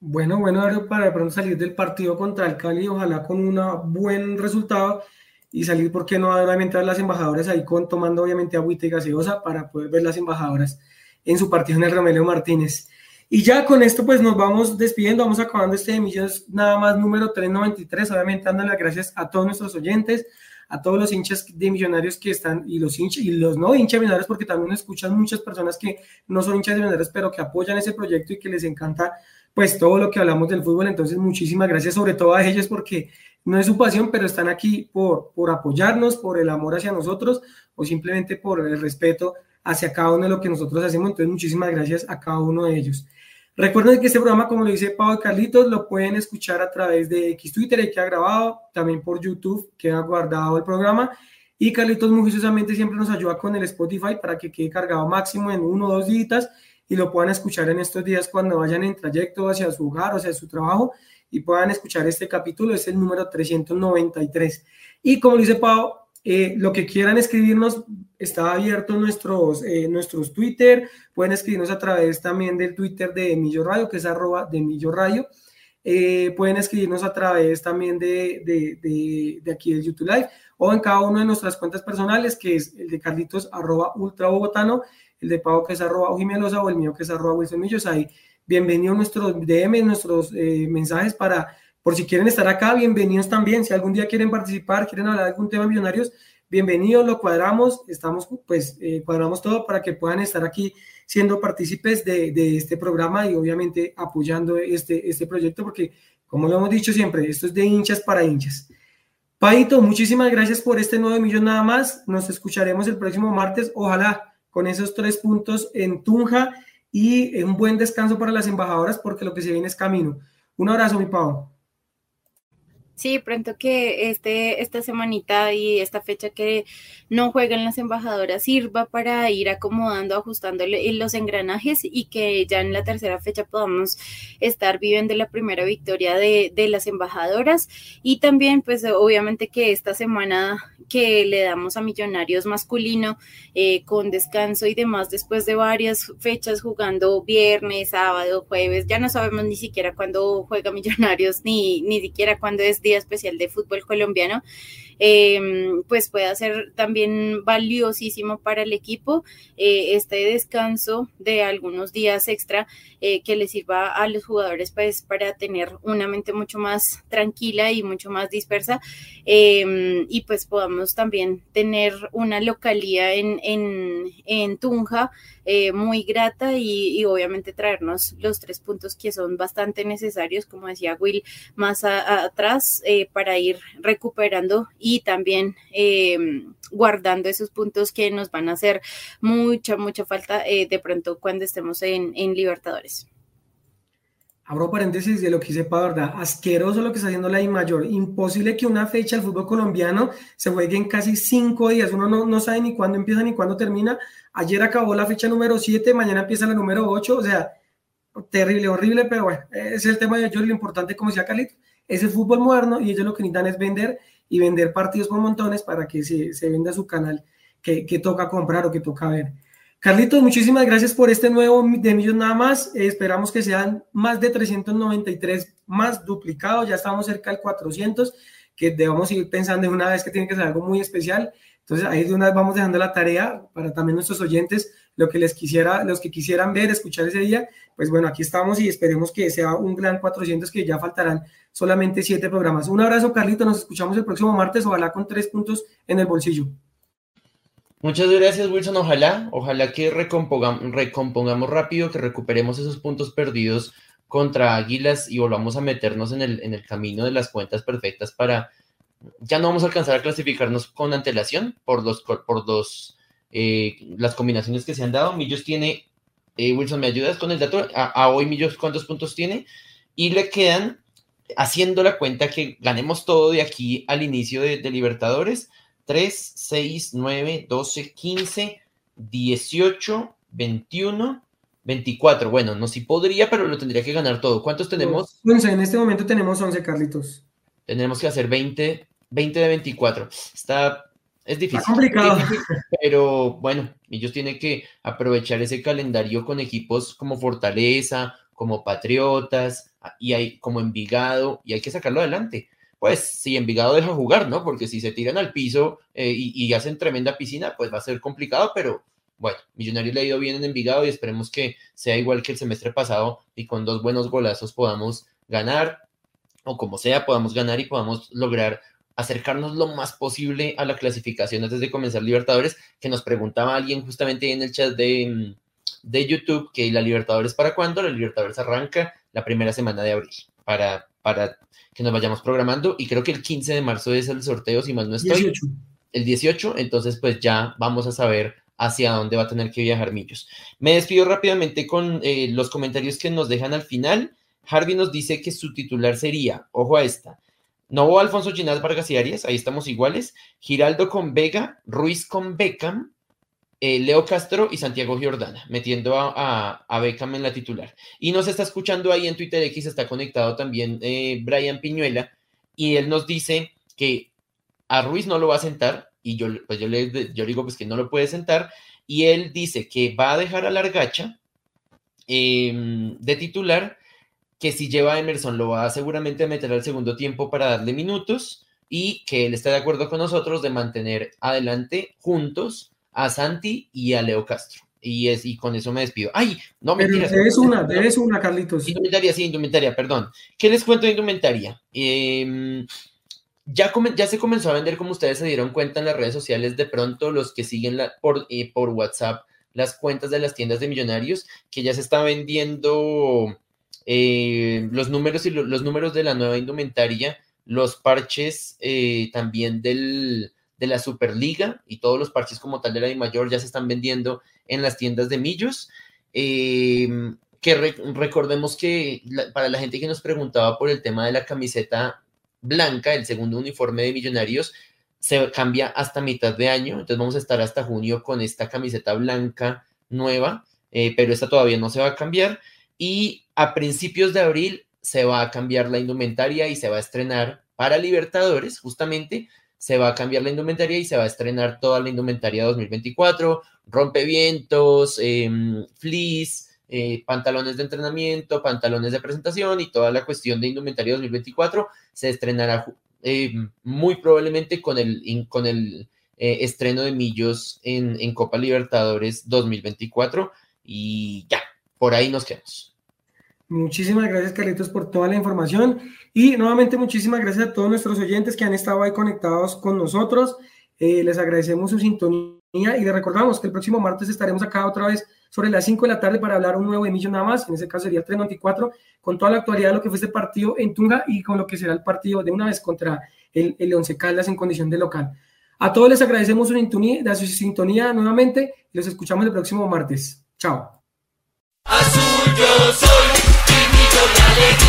Bueno, bueno, para de pronto salir del partido contra el Cali, ojalá con un buen resultado y salir, ¿por qué no? Obviamente a las embajadoras ahí con, tomando obviamente agüita y gaseosa para poder ver las embajadoras en su partido en el Romelio Martínez. Y ya con esto pues nos vamos despidiendo, vamos acabando este emisión nada más número 393, obviamente dándole las gracias a todos nuestros oyentes, a todos los hinchas de millonarios que están, y los hinchas, y los no hinchas millonarios, porque también escuchan muchas personas que no son hinchas de millonarios, pero que apoyan ese proyecto y que les encanta pues todo lo que hablamos del fútbol. Entonces, muchísimas gracias sobre todo a ellos porque no es su pasión, pero están aquí por, por apoyarnos, por el amor hacia nosotros o simplemente por el respeto hacia cada uno de lo que nosotros hacemos. Entonces, muchísimas gracias a cada uno de ellos. Recuerden que este programa, como lo dice Pablo Carlitos, lo pueden escuchar a través de X Twitter, que ha grabado, también por YouTube, que ha guardado el programa. Y Carlitos muy juiciosamente siempre nos ayuda con el Spotify para que quede cargado máximo en uno o dos días y lo puedan escuchar en estos días cuando vayan en trayecto hacia su hogar hacia su trabajo y puedan escuchar este capítulo. Es el número 393. Y como dice Pau, eh, lo que quieran escribirnos está abierto nuestros, eh, nuestros Twitter, pueden escribirnos a través también del Twitter de Millo Radio, que es arroba de Millo Radio. Eh, pueden escribirnos a través también de, de, de, aquí del YouTube Live o en cada una de nuestras cuentas personales, que es el de Carlitos arroba ultra bogotano, el de Pau que es arroba Ojimielosa o el mío que es arroba Wilson Millos. Ahí, bienvenidos nuestros DM, nuestros mensajes para por si quieren estar acá, bienvenidos también. Si algún día quieren participar, quieren hablar de algún tema millonarios, bienvenidos, lo cuadramos, estamos, pues, eh, cuadramos todo para que puedan estar aquí siendo partícipes de, este programa y obviamente apoyando este, este proyecto, porque como lo hemos dicho siempre, esto es de hinchas para hinchas. Paito, muchísimas gracias por este 9 millones nada más. Nos escucharemos el próximo martes, ojalá con esos tres puntos en Tunja y un buen descanso para las embajadoras, porque lo que se viene es camino. Un abrazo, mi Pau. Sí, pronto que este, esta semanita y esta fecha que no juegan las embajadoras sirva para ir acomodando, ajustando los engranajes y que ya en la tercera fecha podamos estar viviendo la primera victoria de, de las embajadoras. Y también pues obviamente que esta semana que le damos a Millonarios masculino eh, con descanso y demás después de varias fechas jugando viernes, sábado, jueves, ya no sabemos ni siquiera cuándo juega Millonarios ni, ni siquiera cuándo es especial de fútbol colombiano, em, pues puede ser también valiosísimo para el equipo eh, este descanso de algunos días extra eh, que le sirva a los jugadores pues, para tener una mente mucho más tranquila y mucho más dispersa em, y pues podamos también tener una localía en, en, Tunja eh, muy grata y, obviamente traernos los tres puntos que son bastante necesarios, como decía Will, más atrás eh, para ir recuperando y también em, guardando esos puntos que nos van a hacer mucha, mucha falta de pronto cuando estemos en Libertadores. Abro paréntesis de lo que hice para verdad, asqueroso lo que está haciendo la I mayor, imposible que una fecha del fútbol colombiano se juegue en casi cinco días, uno no, no sabe ni cuándo empieza ni cuándo termina, ayer acabó la fecha número 7, mañana empieza la número 8, o sea, terrible, horrible, pero bueno, ese es el tema de ellos, lo importante, como decía Carlito, es el fútbol moderno y ellos lo que necesitan es vender y vender partidos por montones para que se, se venda su canal que, que toca comprar o que toca ver. Carlitos, muchísimas gracias por este nuevo de millones nada más. esperamos que sean más de 393 más duplicados. Ya estamos cerca del 400, que debemos ir pensando de una vez que tiene que ser algo muy especial. Entonces ahí de una vez vamos dejando la tarea para también nuestros oyentes, lo que les quisiera, los que quisieran ver, escuchar ese día, pues bueno, aquí estamos y esperemos que sea un gran 400, que ya faltarán solamente siete programas. Un abrazo, Carlito, nos escuchamos el próximo martes, ojalá con tres puntos en el bolsillo. Muchas gracias, Wilson. Ojalá, ojalá que recompongamos, recompongamos rápido, que recuperemos esos puntos perdidos contra Águilas y volvamos a meternos en el, en el camino de las cuentas perfectas para. Ya no vamos a alcanzar a clasificarnos con antelación por los, por los, eh, las combinaciones que se han dado. Millos tiene, eh, Wilson, ¿me ayudas con el dato? A, hoy Millos, ¿cuántos puntos tiene? Y le quedan, haciendo la cuenta que ganemos todo de aquí al inicio de, de Libertadores, 3, 6, 9, 12, 15, 18, 21, 24. Bueno, no si podría, pero lo tendría que ganar todo. ¿Cuántos tenemos? 11, en este momento tenemos 11, Carlitos. Tendremos que hacer 20, 20 de 24. Está, es difícil. Está complicado. pero bueno, ellos tienen que aprovechar ese calendario con equipos como Fortaleza, como Patriotas, y hay, como Envigado, y hay que sacarlo adelante pues si Envigado deja jugar, ¿no? Porque si se tiran al piso eh, y, hacen tremenda piscina, pues va a ser complicado, pero bueno, Millonarios le ha ido bien en Envigado y esperemos que sea igual que el semestre pasado y con dos buenos golazos podamos ganar, o como sea, podamos ganar y podamos lograr acercarnos lo más posible a la clasificación antes de comenzar Libertadores, que nos preguntaba alguien justamente en el chat de, mm, de YouTube que la Libertadores para cuándo, la Libertadores arranca la primera semana de abril, para, para que nos vayamos programando y creo que el 15 de marzo es el sorteo, si mal no estoy. 18. El 18, entonces pues ya vamos a saber hacia dónde va a tener que viajar Millos. Me despido rápidamente con eh, los comentarios que nos dejan al final. Harvey nos dice que su titular sería, ojo a esta, Novo Alfonso Ginás Vargas y Arias, ahí estamos iguales, Giraldo con Vega, Ruiz con Beckham, eh, Leo Castro y Santiago Giordana, metiendo a, Beckham en la titular. Y nos está escuchando ahí en Twitter X, está conectado también eh, Brian Piñuela, y él nos dice que a Ruiz no lo va a sentar, y yo, pues yo, le, yo digo pues que no lo puede sentar, y él dice que va a dejar a Largacha eh, de titular, que si lleva a Emerson lo va seguramente a meter al segundo tiempo para darle minutos, y que él está de acuerdo con nosotros de mantener adelante juntos a Santi y a Leo Castro. Y, es, y con eso me despido. Ay, no me Debes una, debes una, Carlitos. Indumentaria, sí, indumentaria, perdón. ¿Qué les cuento de indumentaria? Eh, ya, ya se comenzó a vender, como ustedes se dieron cuenta en las redes sociales, de pronto los que siguen la, por, eh, por WhatsApp las cuentas de las tiendas de millonarios, que ya se está vendiendo eh, los números y lo, los números de la nueva indumentaria, los parches eh, también del, de la Superliga y todos los parches como tal de la I mayor ya se están vendiendo en las tiendas de Millos. Eh, que re recordemos que para la gente que nos preguntaba por el tema de la camiseta blanca, el segundo uniforme de Millonarios, se cambia hasta mitad de año, entonces vamos a estar hasta junio con esta camiseta blanca nueva, pero esta todavía no se va a cambiar y a principios de abril se va a cambiar la indumentaria y se va a estrenar para Libertadores, justamente se va a cambiar la indumentaria y se va a estrenar toda la indumentaria 2024, rompevientos, eh, fleece, pantalones de entrenamiento, pantalones de presentación y toda la cuestión de indumentaria 2024 se estrenará eh, muy probablemente con el, con el eh, estreno de Millos en, en Copa Libertadores 2024 y ya, por ahí nos quedamos. Muchísimas gracias, Carlitos, por toda la información. Y nuevamente, muchísimas gracias a todos nuestros oyentes que han estado ahí conectados con nosotros. Eh, les agradecemos su sintonía y les recordamos que el próximo martes estaremos acá otra vez sobre las 5 de la tarde para hablar un nuevo emisión nada más. En ese caso sería el 394, con toda la actualidad de lo que fue este partido en Tunga y con lo que será el partido de una vez contra el, el Once Caldas en condición de local. A todos les agradecemos su sintonía, nuevamente y los escuchamos el próximo martes. Chao. Sonic.